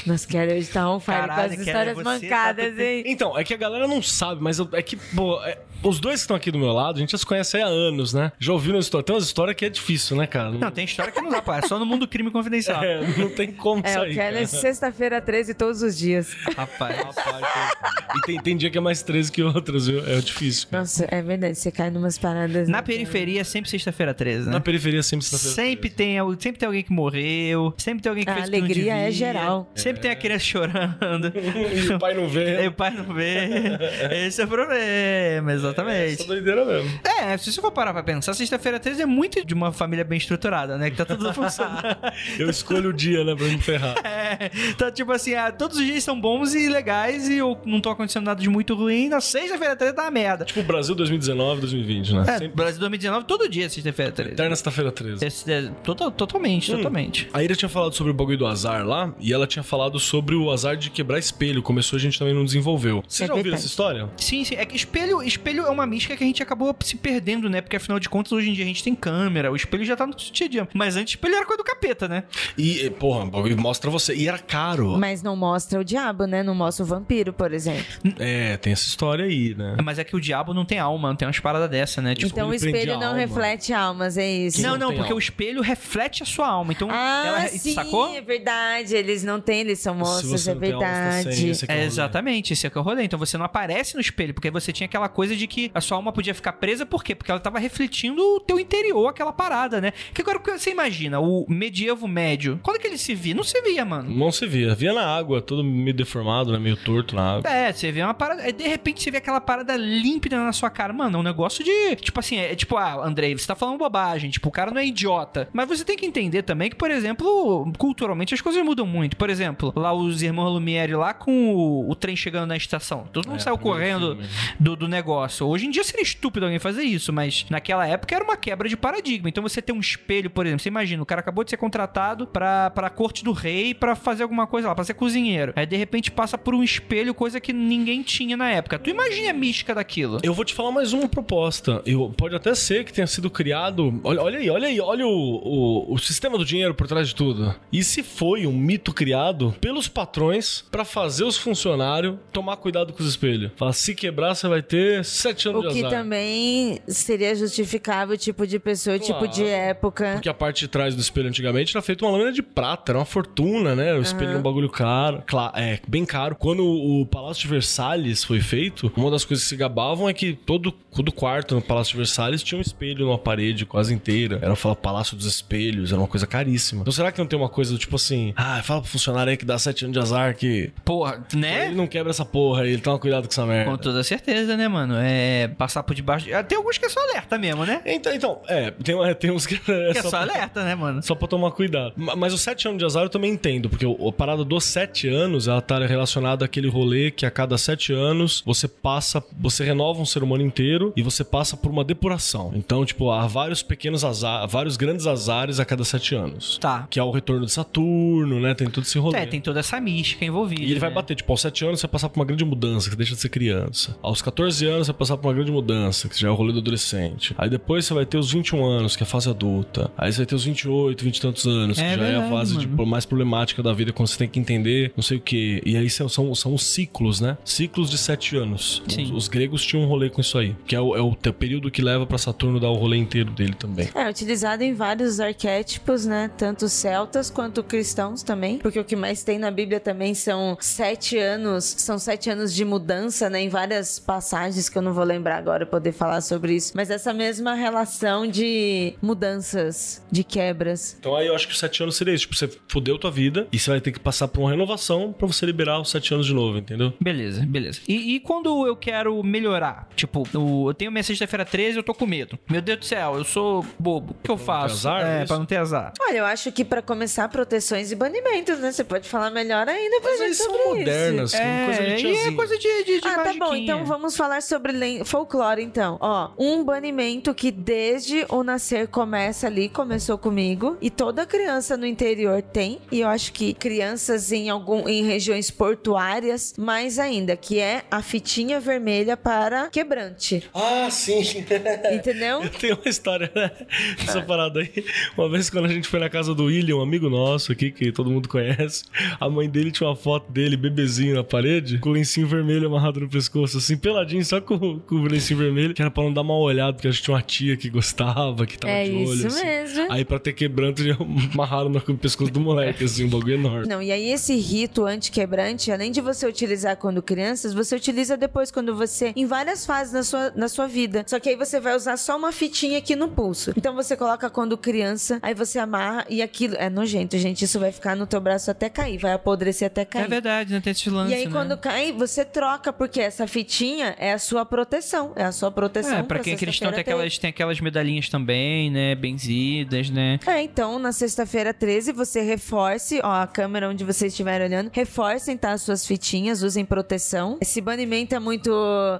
Nossa, Kelly hoje tá on fire Caralho, com as Kelly, histórias você mancadas, tá- hein? Então, é que a galera não sabe, mas eu- é que, pô, é- os dois que estão aqui do meu lado, a gente já se conhece há anos, né? Já ouviram a história? Tem umas histórias que é difícil, né, cara? Não, tem história que não dá, pô. É só no mundo crime confidencial. É, não tem como É, sair. é cara. sexta-feira 13 todos os dias. Rapaz. E tem, tem dia que é mais 13 que outros, viu? É difícil. cara. Nossa, é verdade, você cai numas paradas. Na né, periferia é sempre sexta-feira 13, né? Na periferia sempre está Sempre tem, sempre tem alguém que morreu, sempre tem alguém que A fez o que não alegria é geral. Sempre tem a criança chorando. E o pai não vê. E o pai não vê. Esse é o problema, exatamente. Essa doideira mesmo. É, se você for parar pra pensar, sexta-feira 13 é muito de uma família bem estruturada, né? Que tá tudo funcionando. Eu escolho o dia, né, pra me ferrar. É, tá tipo assim, ah, todos os dias são bons e legais e eu não tô acontecendo nada de muito ruim. Na sexta-feira 13 tá uma merda. Tipo, Brasil 2019, 2020, né? É, Sempre Brasil 2019, todo dia é sexta-feira 13. eterna sexta-feira 13. Esse é, total, totalmente, totalmente. A Ira tinha falado sobre o bagulho do azar lá, e ela tinha falado sobre o azar de quebrar espelho. Começou, a gente também não desenvolveu. Você É já ouviu essa história? Sim, sim. É que espelho, espelho é uma mística que a gente acabou se perdendo, né? Porque afinal de contas, hoje em dia a gente tem câmera, o espelho já tá no dia a dia. Mas antes, espelho era coisa do capeta, né? E, porra, o mostra você. E era caro. Mas não mostra o diabo, né? Não mostra o vampiro, por exemplo. É, tem essa história aí, né? Mas é que o diabo não tem alma, não tem umas paradas dessa, né? Tipo, então o espelho não alma. reflete almas, é isso. não, não não, porque alma. o espelho reflete a sua alma. Então, Ah, ela sim, sacou? é verdade. Eles não têm, eles são monstros, é não tem alma, tá sem, verdade. esse é o É, exatamente, esse é que é o rolê. Então você não aparece no espelho, porque você tinha aquela coisa de que a sua alma podia ficar presa, por quê? Porque ela tava refletindo o teu interior, aquela parada, né? Que agora você imagina, o medievo médio, quando que ele se via? Não se via, mano. Não se via. Via na água, todo meio deformado, né? Meio torto na água. É, você vê uma parada. aí, De repente você vê aquela parada límpida na sua cara. Mano, é um negócio de. Tipo assim, é tipo, ah, Andrei, você tá falando bobagem. Tipo, o cara não é idiota. Mas você tem que entender também que, por exemplo, culturalmente as coisas mudam muito. Por exemplo, lá os irmãos Lumière lá com o, o trem chegando na estação. Todo mundo É, saiu correndo filme. do, do negócio. Hoje em dia seria estúpido alguém fazer isso, mas naquela época era uma quebra de paradigma. Então você tem um espelho, por exemplo, você imagina, o cara acabou de ser contratado pra, pra corte do rei pra fazer alguma coisa lá, pra ser cozinheiro. Aí de repente passa por um espelho, coisa que ninguém tinha na época. Tu imagina a mística daquilo. Eu vou te falar mais uma proposta. Eu, pode até ser que tenha sido criado. Olha, olha aí, olha aí, olha o, o, o sistema do dinheiro por trás de tudo. E se foi um mito criado pelos patrões pra fazer os funcionários tomar cuidado com os espelhos? Fala, se quebrar, você vai ter sete anos O de que azar. também seria justificável, tipo de pessoa, tipo de época. Porque a parte de trás do espelho antigamente era feita uma lâmina de prata, era uma fortuna, né? O espelho era um bagulho caro, cla- é, bem caro. Quando o Palácio de Versalhes foi feito, uma das coisas que se gabavam é que todo, todo quarto no Palácio de Versalhes tinha um espelho numa parede quase inteira. Era falar Palácio dos Espelhos, era uma coisa caríssima. Então será que não tem uma coisa do tipo assim, ah, fala pro funcionário aí que dá sete anos de azar que Porra, né? ele não quebra essa porra aí, ele toma cuidado com essa merda. Com toda certeza, né, mano? É passar por debaixo. Ah, Tem alguns que é só alerta mesmo, né? Então, então, é, tem, uma- tem uns que é Que é só só pra- alerta, né, mano? Só pra tomar cuidado. Ma- Mas os sete anos de azar eu também entendo, porque a parada dos sete anos, ela tá relacionada àquele rolê que a cada sete anos você passa, você renova um ser humano inteiro e você passa por uma depuração. Então, tipo, há vários pequenos azares, vários grandes azares a cada sete anos. Tá. Que é o retorno de Saturno, né? Tem todo esse rolê. É, tem toda essa mística envolvida. E ele vai né? bater, tipo, aos 7 anos você vai passar por uma grande mudança, que deixa de ser criança. Aos 14 anos você vai passar por uma grande mudança, que já é o rolê do adolescente. Aí depois você vai ter os 21 anos, que é a fase adulta. Aí você vai ter os 28, 20 e tantos anos, que É já é a fase mano. tipo, mais problemática da vida, quando você tem que entender não sei o que. E aí são, são, são os ciclos, né? Ciclos de sete anos. Sim. Os, os gregos tinham um rolê com isso aí. Que é o, é o teu período que leva pra Saturno dar o rolê inteiro dele também. É utilizado em vários arquétipos, né? Tanto celtas quanto cristãos também. Porque o que mais tem na Bíblia também são sete anos. São sete anos de mudança, né? Em várias passagens que eu não vou lembrar agora poder falar sobre isso. Mas essa mesma relação de mudanças, de quebras. Então aí eu acho que os sete anos seria isso. Tipo, você fudeu tua vida e você vai ter que passar por uma renovação pra você liberar os sete anos de novo, entendeu? Beleza, beleza. E, e quando eu quero melhorar? Tipo, eu, tenho minha sexta-feira 13 eu tô com medo. Meu Deus do céu, eu sou bobo. O que eu faço? azar, é, isso? pra não ter azar. Olha, eu acho que pra começar, proteções e banimentos, né? Você pode falar melhor ainda pra Mas gente são sobre isso. modernas, que é coisa de e é coisa de, de, de Ah, tá bom. Então vamos falar sobre folclore, então. Ó, um banimento que desde o nascer começa ali, começou comigo. E toda criança no interior tem. E eu acho que crianças em algum em regiões portuárias, mais ainda, que é a fitinha vermelha para quebrante. Ah, sim. Entendeu? Eu tenho uma história, né? Essa parada aí. Uma vez quando a gente foi na casa do William, um amigo nosso aqui, que todo mundo conhece, a mãe dele tinha uma foto dele, bebezinho na parede, com o lencinho vermelho amarrado no pescoço, assim, peladinho, só com, com o lencinho vermelho, que era pra não dar mal olhado, porque a gente tinha uma tia que gostava, que tava É de olho. isso assim. mesmo. Aí pra ter quebranto, já amarraram no pescoço do moleque, assim, um bagulho enorme. Não, e aí esse rito antiquebrante, além de você utilizar quando crianças, você utiliza depois quando você em várias fases na sua, na sua vida. Só que aí você vai usar só uma fitinha aqui no pulso. Então você coloca quando criança, aí você amarra e aquilo é nojento, gente, isso vai ficar no teu braço até cair, vai apodrecer até cair. É verdade, não tem esse lance, E aí, né? quando cai, você troca, porque essa fitinha é a sua proteção. É a sua proteção. É, pra quem cristão tem aquelas, tem aquelas medalhinhas também, né? Benzidas, né? É, então, na sexta-feira 13, você reforce, ó, a câmera onde você estiver olhando, reforcem, tá, as suas fitinhas, usem proteção. Esse banimento é muito,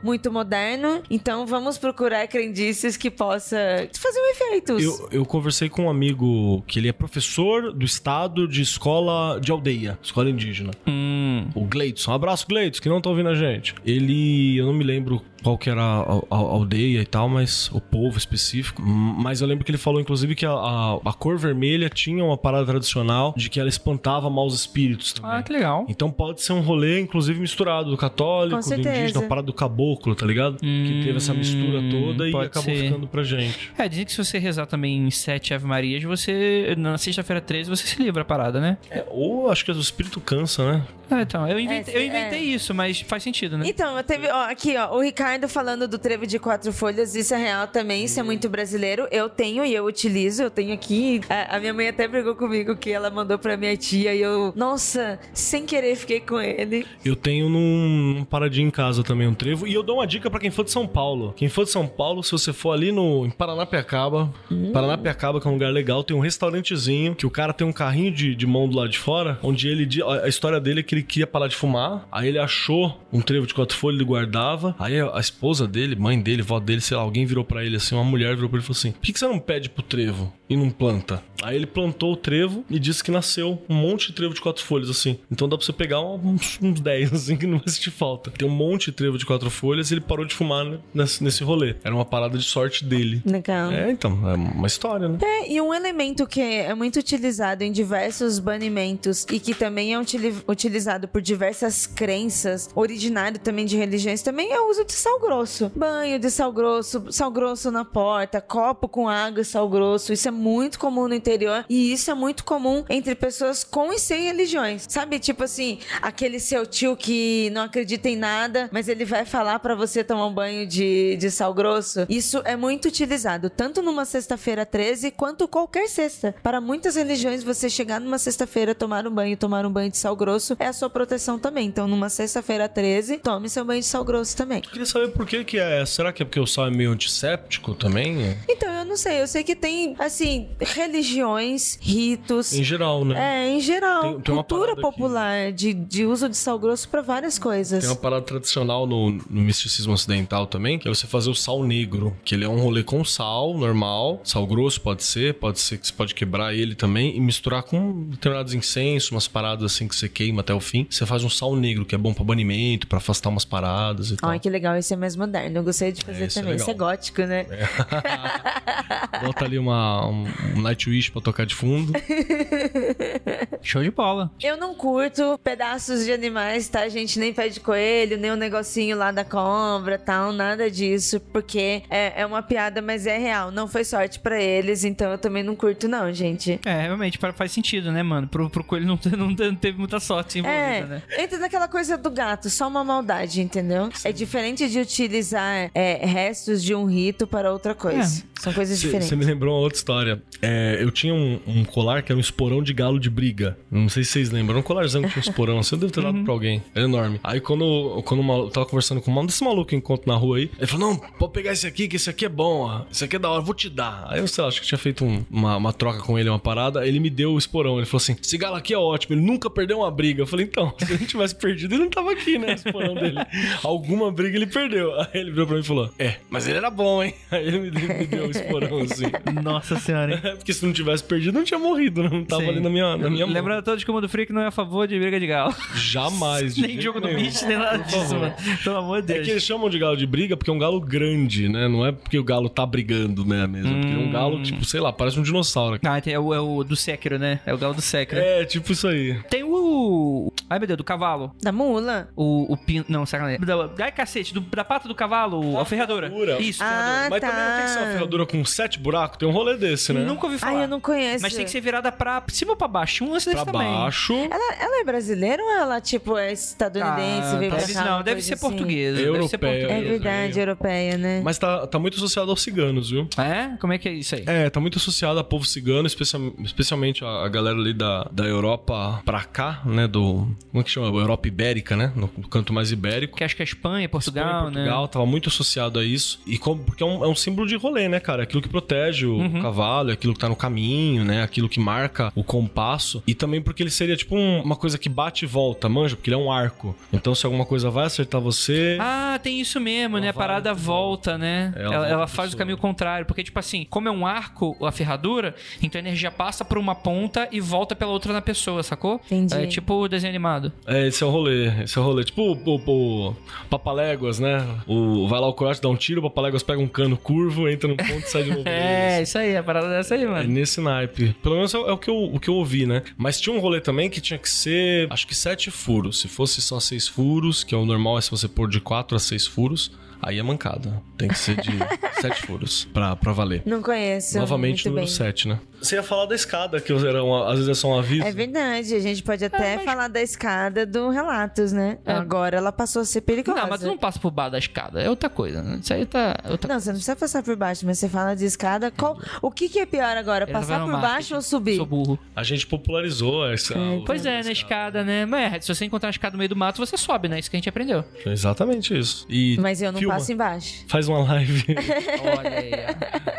muito moderno, então vamos procurar crendices que possa fazer um efeito. Eu, eu conversei com um amigo que ele é professor do estado de escola de aldeia, escola indígena. Hum. O Gleidson. Um abraço, Gleidson, que não tá ouvindo a gente. Ele, eu não me lembro qual que era a, a- a aldeia e tal, mas o povo específico. Hum, Mas eu lembro que ele falou, inclusive, que a, a, a cor vermelha tinha uma parada tradicional de que ela espantava maus espíritos também. Ah, que legal. Então pode ser um rolê, inclusive, misturado do católico, Com do indígena, a parada do caboclo, tá ligado? que teve essa mistura toda e Hum, acabou ser. ficando pra gente. É, dizem que se você rezar também em sete Ave Marias, você. Na sexta-feira 13, você se livra a parada, né? É, ou acho que o espírito cansa, né? É, então. Eu inventei, É, eu inventei é. isso, mas faz sentido, né? Então, eu teve, ó, aqui, ó, o Ricardo falando do trevo de quatro folhas, isso é real também, isso é muito brasileiro. Eu tenho e eu utilizo, eu tenho aqui. A, a minha mãe até brigou comigo que ela mandou pra minha tia e eu, nossa, sem querer fiquei com ele. Eu tenho num, num paradinho em casa também um trevo. E eu dou uma dica pra quem for de São Paulo. Quem for de São Paulo, se você for ali no em Paranapiacaba, Paranapiacaba, que é um lugar legal, tem um restaurantezinho que o cara tem um carrinho de, de mão do lado de fora, onde ele. a história dele é que ele queria parar de fumar. Aí ele achou um trevo de quatro folhas, ele guardava. Aí a, esposa dele, mãe dele, vó dele, sei lá, alguém virou pra ele assim, uma mulher virou pra ele e falou assim: Por que, que você não pede pro trevo e não planta? Aí ele plantou o trevo e disse que nasceu um monte de trevo de quatro folhas, assim. Então dá pra você pegar uns, uns 10, assim, que não vai sentir falta. Tem um monte de trevo de quatro folhas e ele parou de fumar né, nesse, nesse rolê. Era uma parada de sorte dele. Legal. É, então, é uma história, né? É, e um elemento que é muito utilizado em diversos banimentos e que também é utili- utilizado por diversas crenças, originário também de religiões, também é o uso de sal grosso. Banho de sal grosso, sal grosso na porta, copo com água e sal grosso. Isso é muito comum no interior e isso é muito comum entre pessoas com e sem religiões. Sabe, tipo assim, aquele seu tio que não acredita em nada, mas ele vai falar pra você tomar um banho de, de sal grosso. Isso é muito utilizado, tanto numa sexta-feira 13 quanto qualquer sexta. Para muitas religiões, você chegar numa sexta-feira, tomar um banho, tomar um banho de sal grosso é a sua proteção também. Então, numa sexta-feira 13, tome seu banho de sal grosso também. Eu queria saber por que que é. Será que é porque o sal é meio antisséptico também? Então, eu não sei, eu sei que tem, assim, religiões, ritos. Em geral, né? É, em geral, Tem- tem uma cultura aqui. popular de, de uso de sal grosso para várias coisas. Tem uma parada tradicional no, no misticismo ocidental também, que é você fazer o sal negro, que ele é um rolê com sal normal, sal grosso pode ser, pode ser que você pode quebrar ele também e misturar com determinados incensos, umas paradas assim que você queima até o fim. Você faz um sal negro, que é bom pra banimento, pra afastar umas paradas e tal. Ai, que legal, esse é mais moderno. Eu gostei de fazer esse é também. legal. Esse é gótico, né? Bota ali uma, um, Nightwish pra tocar de fundo. Show de bola. Eu não curto pedaços de animais, tá, gente? Nem pé de coelho, nem o negocinho lá da cobra, tal, nada disso, porque é, é uma piada, mas é real. Não foi sorte pra eles, então eu também não curto, não, gente. É, realmente faz sentido, né, mano? Pro, pro coelho não, não, não teve muita sorte envolvida, É, né? entra naquela coisa do gato, só uma maldade, entendeu? É diferente de utilizar é, restos de um rito para outra coisa. São coisas diferentes. Você me lembrou uma outra história. É, eu tinha um, um colar que era um esporão de galo de briga. Não sei se vocês lembram. Era um colarzão que tinha um esporão. Assim, eu devo ter dado pra alguém. Era enorme. Aí quando, quando eu tava conversando com um desse maluco que eu encontro na rua aí, ele falou: Não, pode pegar esse aqui, que esse aqui é bom. ó. Esse aqui é da hora, vou te dar. Aí eu sei lá, acho que tinha feito um- uma, uma troca com ele, uma parada. Ele me deu o esporão. Ele falou assim: Esse galo aqui é ótimo, ele nunca perdeu uma briga. Eu falei: Então, se ele tivesse perdido, ele não tava aqui, né? O esporão dele. Alguma briga ele perdeu. Aí ele virou pra mim e falou: É, mas ele era bom, hein? Aí ele me deu, me deu o esporão assim. Nossa senhora, hein? Porque se não tivesse perdido, não tinha morrido, né? Não tava Sim. ali na minha, na minha mão. Lembrando a todos que o Mundo Freak não é a favor de briga de galo. Jamais. de nem jogo do nenhum. bicho, nem nada disso, mano. Pelo amor de É Deus. que eles chamam de galo de briga porque é um galo grande, né? Não é porque o galo tá brigando né, mesmo. Porque é um galo, tipo, sei lá, parece um dinossauro. Ah, é o, é o do Sekiro, né? É o galo do Sekiro. É, tipo isso aí. Tem o... Ai, meu Deus, do cavalo. Da mula? O, o pin... Não, sacanagem. Da, ai, cacete, do- da pata do cavalo, a ferradura. ferradura. Isso, Ah, ferradura. Mas tá. também não tem que ser uma ferradura com sete buracos, tem um rolê desse, né? Nunca ouvi falar. Ai, eu não conheço. Mas tem que ser virada pra cima ou pra baixo. Um lance Pra também. baixo. Ela, ela é brasileira ou ela, tipo, é estadunidense? Ah, veio deve, cá, não, deve ser assim? portuguesa. Deve ser Europeia. É portuguesa. verdade, europeia, né? Mas tá, tá muito associado aos ciganos, viu? É? Como é que é isso aí? É, tá muito associado a povo cigano, especial- especialmente a, a galera ali da, da Europa pra cá, né? Do. Como é que chama? Europa Ibérica, né? No, no canto mais ibérico. Que acho que é Espanha, Portugal, Espanha e Portugal né? tava muito associado a isso. E como, porque é um, é um símbolo de rolê, né, cara? É Aquilo que protege o Uhum. cavalo, é aquilo que tá no caminho, né? Aquilo que marca o compasso. E também porque ele seria tipo um- uma coisa que bate e volta, manja? Porque ele é um arco. Então se alguma coisa vai acertar você. Ah, tem isso mesmo, né? A parada e volta, né? É, ela ela, volta ela faz o caminho contrário. Porque, tipo assim, como é um arco, a ferradura, então a energia passa por uma ponta e volta pela outra na pessoa, sacou? Entendi. É tipo o desenho animado. É, esse é o rolê. Esse é o rolê. Tipo o, o, o Papaléguas, né? O, vai lá o coiote dá um tiro, o Papaléguas pega um cano curvo, entra no ponto e sai de novo. É, isso aí, a parada dessa aí, É mano. nesse naipe. Pelo menos é o que, eu, o que eu ouvi, né? Mas tinha um rolê também que tinha que ser, acho que sete furos. Se fosse só seis furos, que é o normal é se você pôr de quatro a seis furos, aí é mancada. Tem que ser de sete furos pra, pra valer. Não conheço. Novamente, número bem. 7, né? Você ia falar da escada, que era uma- às vezes é só um aviso. É verdade, a gente pode até falar da escada do Relatos, né? Agora ela passou a ser perigosa. Não, mas tu não passa por baixo da escada. É outra coisa, né? Isso aí tá. é Outra... Não, você não precisa passar por baixo, mas você fala de escada. Qual... O que, que é pior agora? Ele Passar por baixo ou subir? Sou burro. A gente popularizou essa. o- Pois é, na escada, né? Mas é, se você encontrar uma escada no meio do mato, você sobe, né? Isso que a gente aprendeu. Exatamente isso. E Mas eu não filma. passo embaixo. Faz uma live. Olha aí.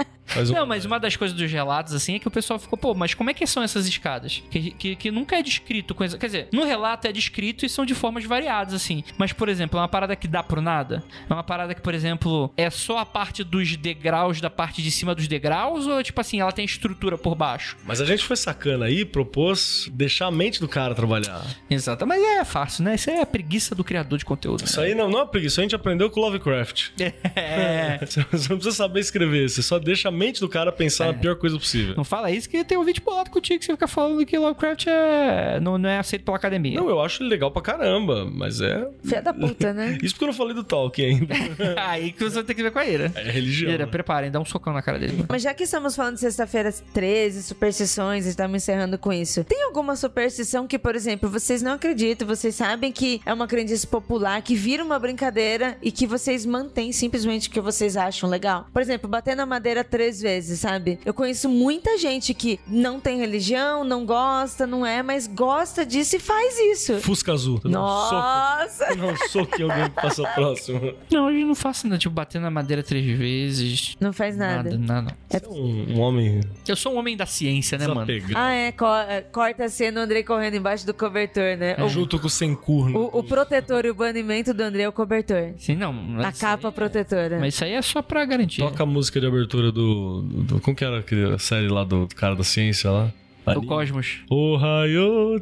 ó. Faz um- Não, mas uma das coisas dos relatos, assim, é que o pessoal ficou, pô, mas como é que são essas escadas? Que, que, que nunca é descrito coisa. Quer dizer, no relato é descrito e são de formas variadas, assim. Mas, por exemplo, é uma parada que dá pro nada. É uma parada que, por exemplo, é só a parte dos degraus da parte de cima dos degraus, ou, tipo assim, ela tem estrutura por baixo? Mas a gente foi sacana aí, propôs deixar a mente do cara trabalhar. Exato. Mas é fácil, né? Isso é a preguiça do criador de conteúdo. Isso aí não, não é preguiça, a gente aprendeu com Lovecraft. É. Você não precisa saber escrever, você só deixa a mente do cara pensar É. na pior coisa possível. Não fala isso que tem um vídeo bolado contigo que você fica falando que Lovecraft é... não, não é aceito pela academia. Não, eu acho ele legal pra caramba, mas é. Filha da puta, né? Isso porque eu não falei do Tolkien ainda. Aí que você vai ter que ver com a Ira. É religião. Ira, preparem, dá um socão na cara dele. Mas já que estamos falando de sexta-feira 13, superstições, e estamos encerrando com isso. Tem alguma superstição que, por exemplo, vocês não acreditam, vocês sabem que é uma crendice popular, que vira uma brincadeira e que vocês mantêm simplesmente o que vocês acham legal? Por exemplo, bater na madeira três vezes, sabe? Eu conheço muita gente que não tem religião, não gosta, não é, mas gosta disso e faz isso. Fusca azul. Soco. Nossa! Soco em alguém que passa próximo. Não, hoje não faço nada, tipo, bater na madeira três vezes. Não faz nada. Nada, nada. Você é um, um homem Eu sou um homem da ciência, né, mano? Ah, é, co- é, corta a cena o Andrei correndo embaixo do cobertor, né? O- Junto com o Senkur. né? O, o protetor e o banimento do André é o cobertor. Sim, não. A capa aí- protetora. Mas isso aí é só pra garantir. Toca a música de abertura do, do, do- Como que era aquela série lá do, do cara da ciência lá? O Cosmos. O Raio.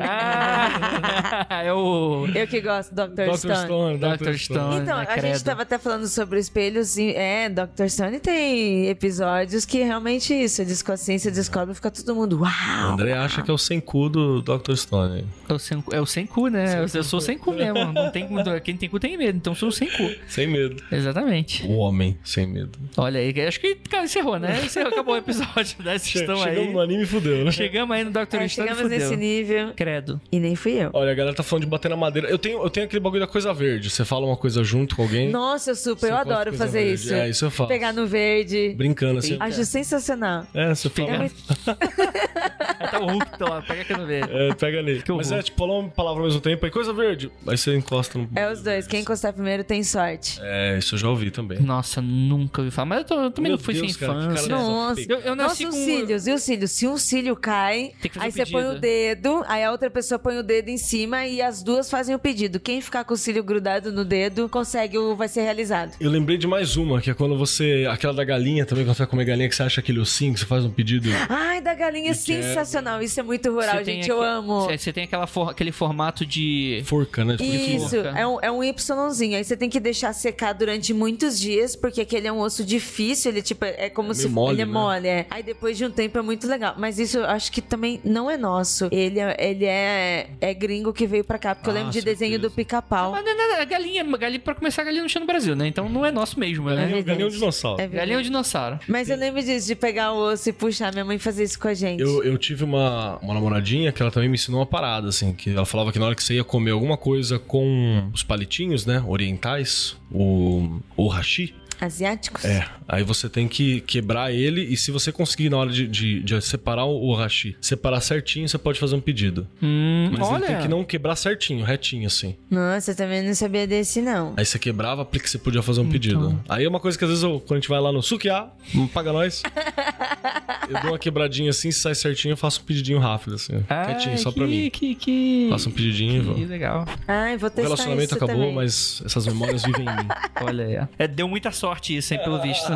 Ah, é o Eu que gosto do Dr. Dr. Stone. Stone, Dr. Stone. Então, né, a gente tava até falando sobre espelhos e é, Dr. Stone tem episódios que realmente isso, eles com a ciência descobrem e fica todo mundo, O uau! André acha que é o Senku do Dr. Stone. É o sem, é o sem cu, né? Eu, eu sou sem cu mesmo. Não tem, quem tem cu tem medo, então eu sou o sem cu. Sem medo. Exatamente. O homem sem medo. Olha aí, acho que cara, encerrou, né? Encerrou, acabou o episódio, né? Vocês Che- estão Chegamos aí. Anime fudeu, né? Chegamos aí no Dr. É, Stone e chegamos fudeu. nesse nível Credo. e nem fui eu. Olha, a galera tá falando de bater na madeira. Eu tenho, eu tenho aquele bagulho da coisa verde. Você fala uma coisa junto com alguém. Nossa, super, eu gosta de adoro fazer verde. isso. É, isso eu faço. Pegar no verde. Brincando assim. Acho sensacional. É, você fala. Pega. muito- tá o Hulk, tá lá, pega aqui no ver. É, pega ali. Que Mas é, tipo, falar uma palavra ao mesmo tempo, aí coisa verde. Aí você encosta no. É os dois. Quem encostar primeiro tem sorte. É, isso eu já ouvi também. Nossa, nunca ouvi falar. Mas eu, tô- eu também Meu não fui Deus, sem cara, infância. Nossa, Nossa, Eu, eu nasci Nossa, com... os cílios, e os cílios? Se um cílio cai, aí você põe o dedo, aí a outra pessoa põe o dedo em cima e as duas fazem o pedido. Quem ficar com o cílio grudado no dedo, consegue o vai ser realizado. Eu lembrei de mais uma, que é quando você. Aquela da galinha também, quando você vai comer galinha, que você acha aquele ossinho, que você faz um pedido. Ai, da galinha, sensacional. Isso é muito rural, gente. Eu amo. Você tem aquela for- aquele formato de... Forca, né? Tipo, Isso, forca. é um, é um Yzinho. Aí você tem que deixar secar durante muitos dias, porque aquele é um osso difícil, ele tipo, é como meio se mole, ele é né? mole, é. Aí depois de um tempo é muito legal. Mas isso eu acho que também não é nosso. Ele é, ele é, é gringo que veio pra cá, porque eu Ah, lembro de certeza. desenho do pica-pau. Mas não, não, não, galinha, galinha, pra começar, galinha não tinha no Brasil, né? Então não é nosso mesmo, né? Galinha, galinha é um dinossauro. É. Galinha é um dinossauro. Mas eu lembro disso, de pegar o osso e puxar. Minha mãe fazia isso com a gente. Eu, eu tive uma, uma namoradinha que ela também me ensinou uma parada, assim, que ela falava que na hora que você ia comer alguma coisa com os palitinhos, né, orientais, o, o hashi, Asiáticos? é, aí você tem que quebrar ele e se você conseguir na hora de, de, de separar o hashi, separar certinho, você pode fazer um pedido. Hum, Mas olha. ele tem que não quebrar certinho, retinho, assim. Nossa, eu também não sabia desse, não. Aí você quebrava porque você podia fazer um pedido. Aí é uma coisa que às vezes eu, quando a gente vai lá no Sukiá, não paga nós. eu dou uma quebradinha assim, se sai certinho, eu faço um pedidinho rápido, assim. Ah, quietinho, só que, pra mim. Que, que... Faço um pedidinho e vou. Que legal. Ai, vou O testar relacionamento isso acabou, também. mas essas memórias vivem em mim. Olha aí. É, deu muita sorte isso, hein, pelo visto.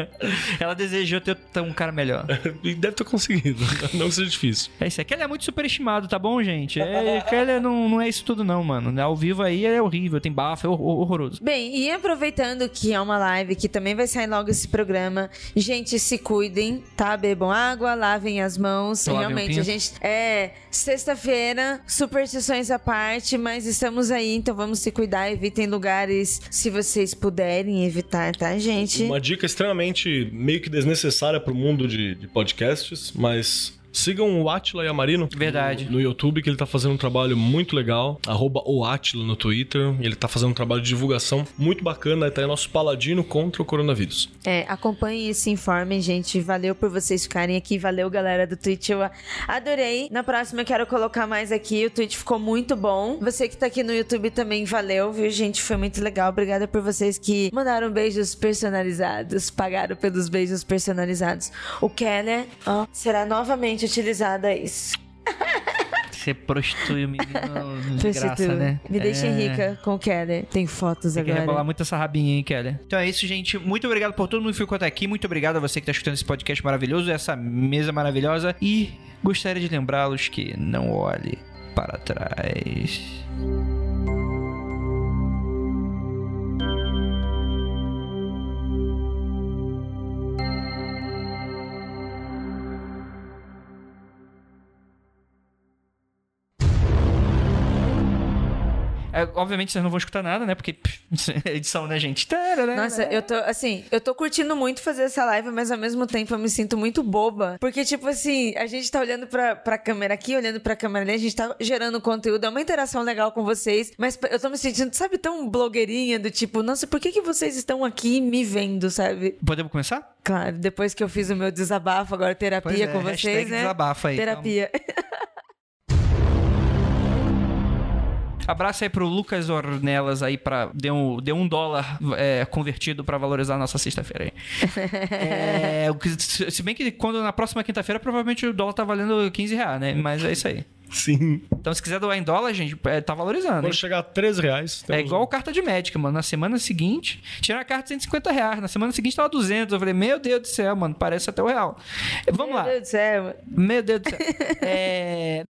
Ela desejou ter um cara melhor. E deve ter conseguido. Não que seja difícil. É isso. Aquele é muito superestimado, tá bom, gente? É, aquele não, não é isso tudo, não, mano. Ao vivo aí é horrível, tem bafo, é hor- horroroso. Bem, e aproveitando que é uma live, que também vai sair logo esse programa, gente, se cuidem, tá? Bebam água, lavem as mãos. Lavem Realmente, a gente. É, sexta-feira, superstições à parte, mas estamos aí, então vamos se cuidar, evitem lugares se vocês puderem evitar, tá, gente? Uma dica extremamente meio que desnecessária pro mundo de, de podcasts, mas sigam o Atila e a Marino. Verdade. No, no YouTube, que ele tá fazendo um trabalho muito legal. Arroba o Atila no Twitter. Ele tá fazendo um trabalho de divulgação muito bacana. Tá aí nosso paladino contra o coronavírus. É, acompanhem e se informem, gente. Valeu por vocês ficarem aqui. Valeu, galera do Twitch. Eu adorei. Na próxima eu quero colocar mais aqui. O Twitch ficou muito bom. Você que tá aqui no YouTube também valeu, viu, gente? Foi muito legal. Obrigada por vocês que mandaram beijos personalizados, pagaram pelos beijos personalizados. O Keller, ó, será novamente utilizado a isso. Você prostitui o menino de graça, né? Me deixem É. rica com o Keller. Tem fotos Tem agora. rebolar muito essa rabinha, hein, Kelly? Então é isso, gente. Muito obrigado por todo mundo que ficou até aqui. Muito obrigado a você que tá escutando esse podcast maravilhoso, essa mesa maravilhosa. E gostaria de lembrá-los que não olhe para trás. É, obviamente vocês não vão escutar nada, né? Porque pff, edição, né, gente? Nossa, eu tô, assim, eu tô curtindo muito fazer essa live, mas ao mesmo tempo eu me sinto muito boba. Porque, tipo assim, a gente tá olhando pra, pra câmera aqui, olhando pra câmera ali, a gente tá gerando conteúdo, é uma interação legal com vocês, mas eu tô me sentindo, sabe, tão blogueirinha do tipo, nossa, por que, que vocês estão aqui me vendo, sabe? Podemos começar? Claro, depois que eu fiz o meu desabafo, agora terapia é, com vocês, né? desabafa aí, Terapia. Abraço aí pro Lucas Ornelas aí pra. Deu um, deu um dólar é, convertido pra valorizar a nossa sexta-feira aí. é, se bem que quando na próxima quinta-feira provavelmente o dólar tá valendo 15 reais, né? Mas é isso aí. Sim. Então, se quiser doar em dólar, gente, é, tá valorizando. hein? Quando chegar a 13 reais. É igual carta de médica, mano. Na semana seguinte, tinha a carta de 150 reais. Na semana seguinte tava 200. Eu falei, meu Deus do céu, mano, parece até o real. Vamos Meu lá. Deus do céu. Meu Deus do céu. É,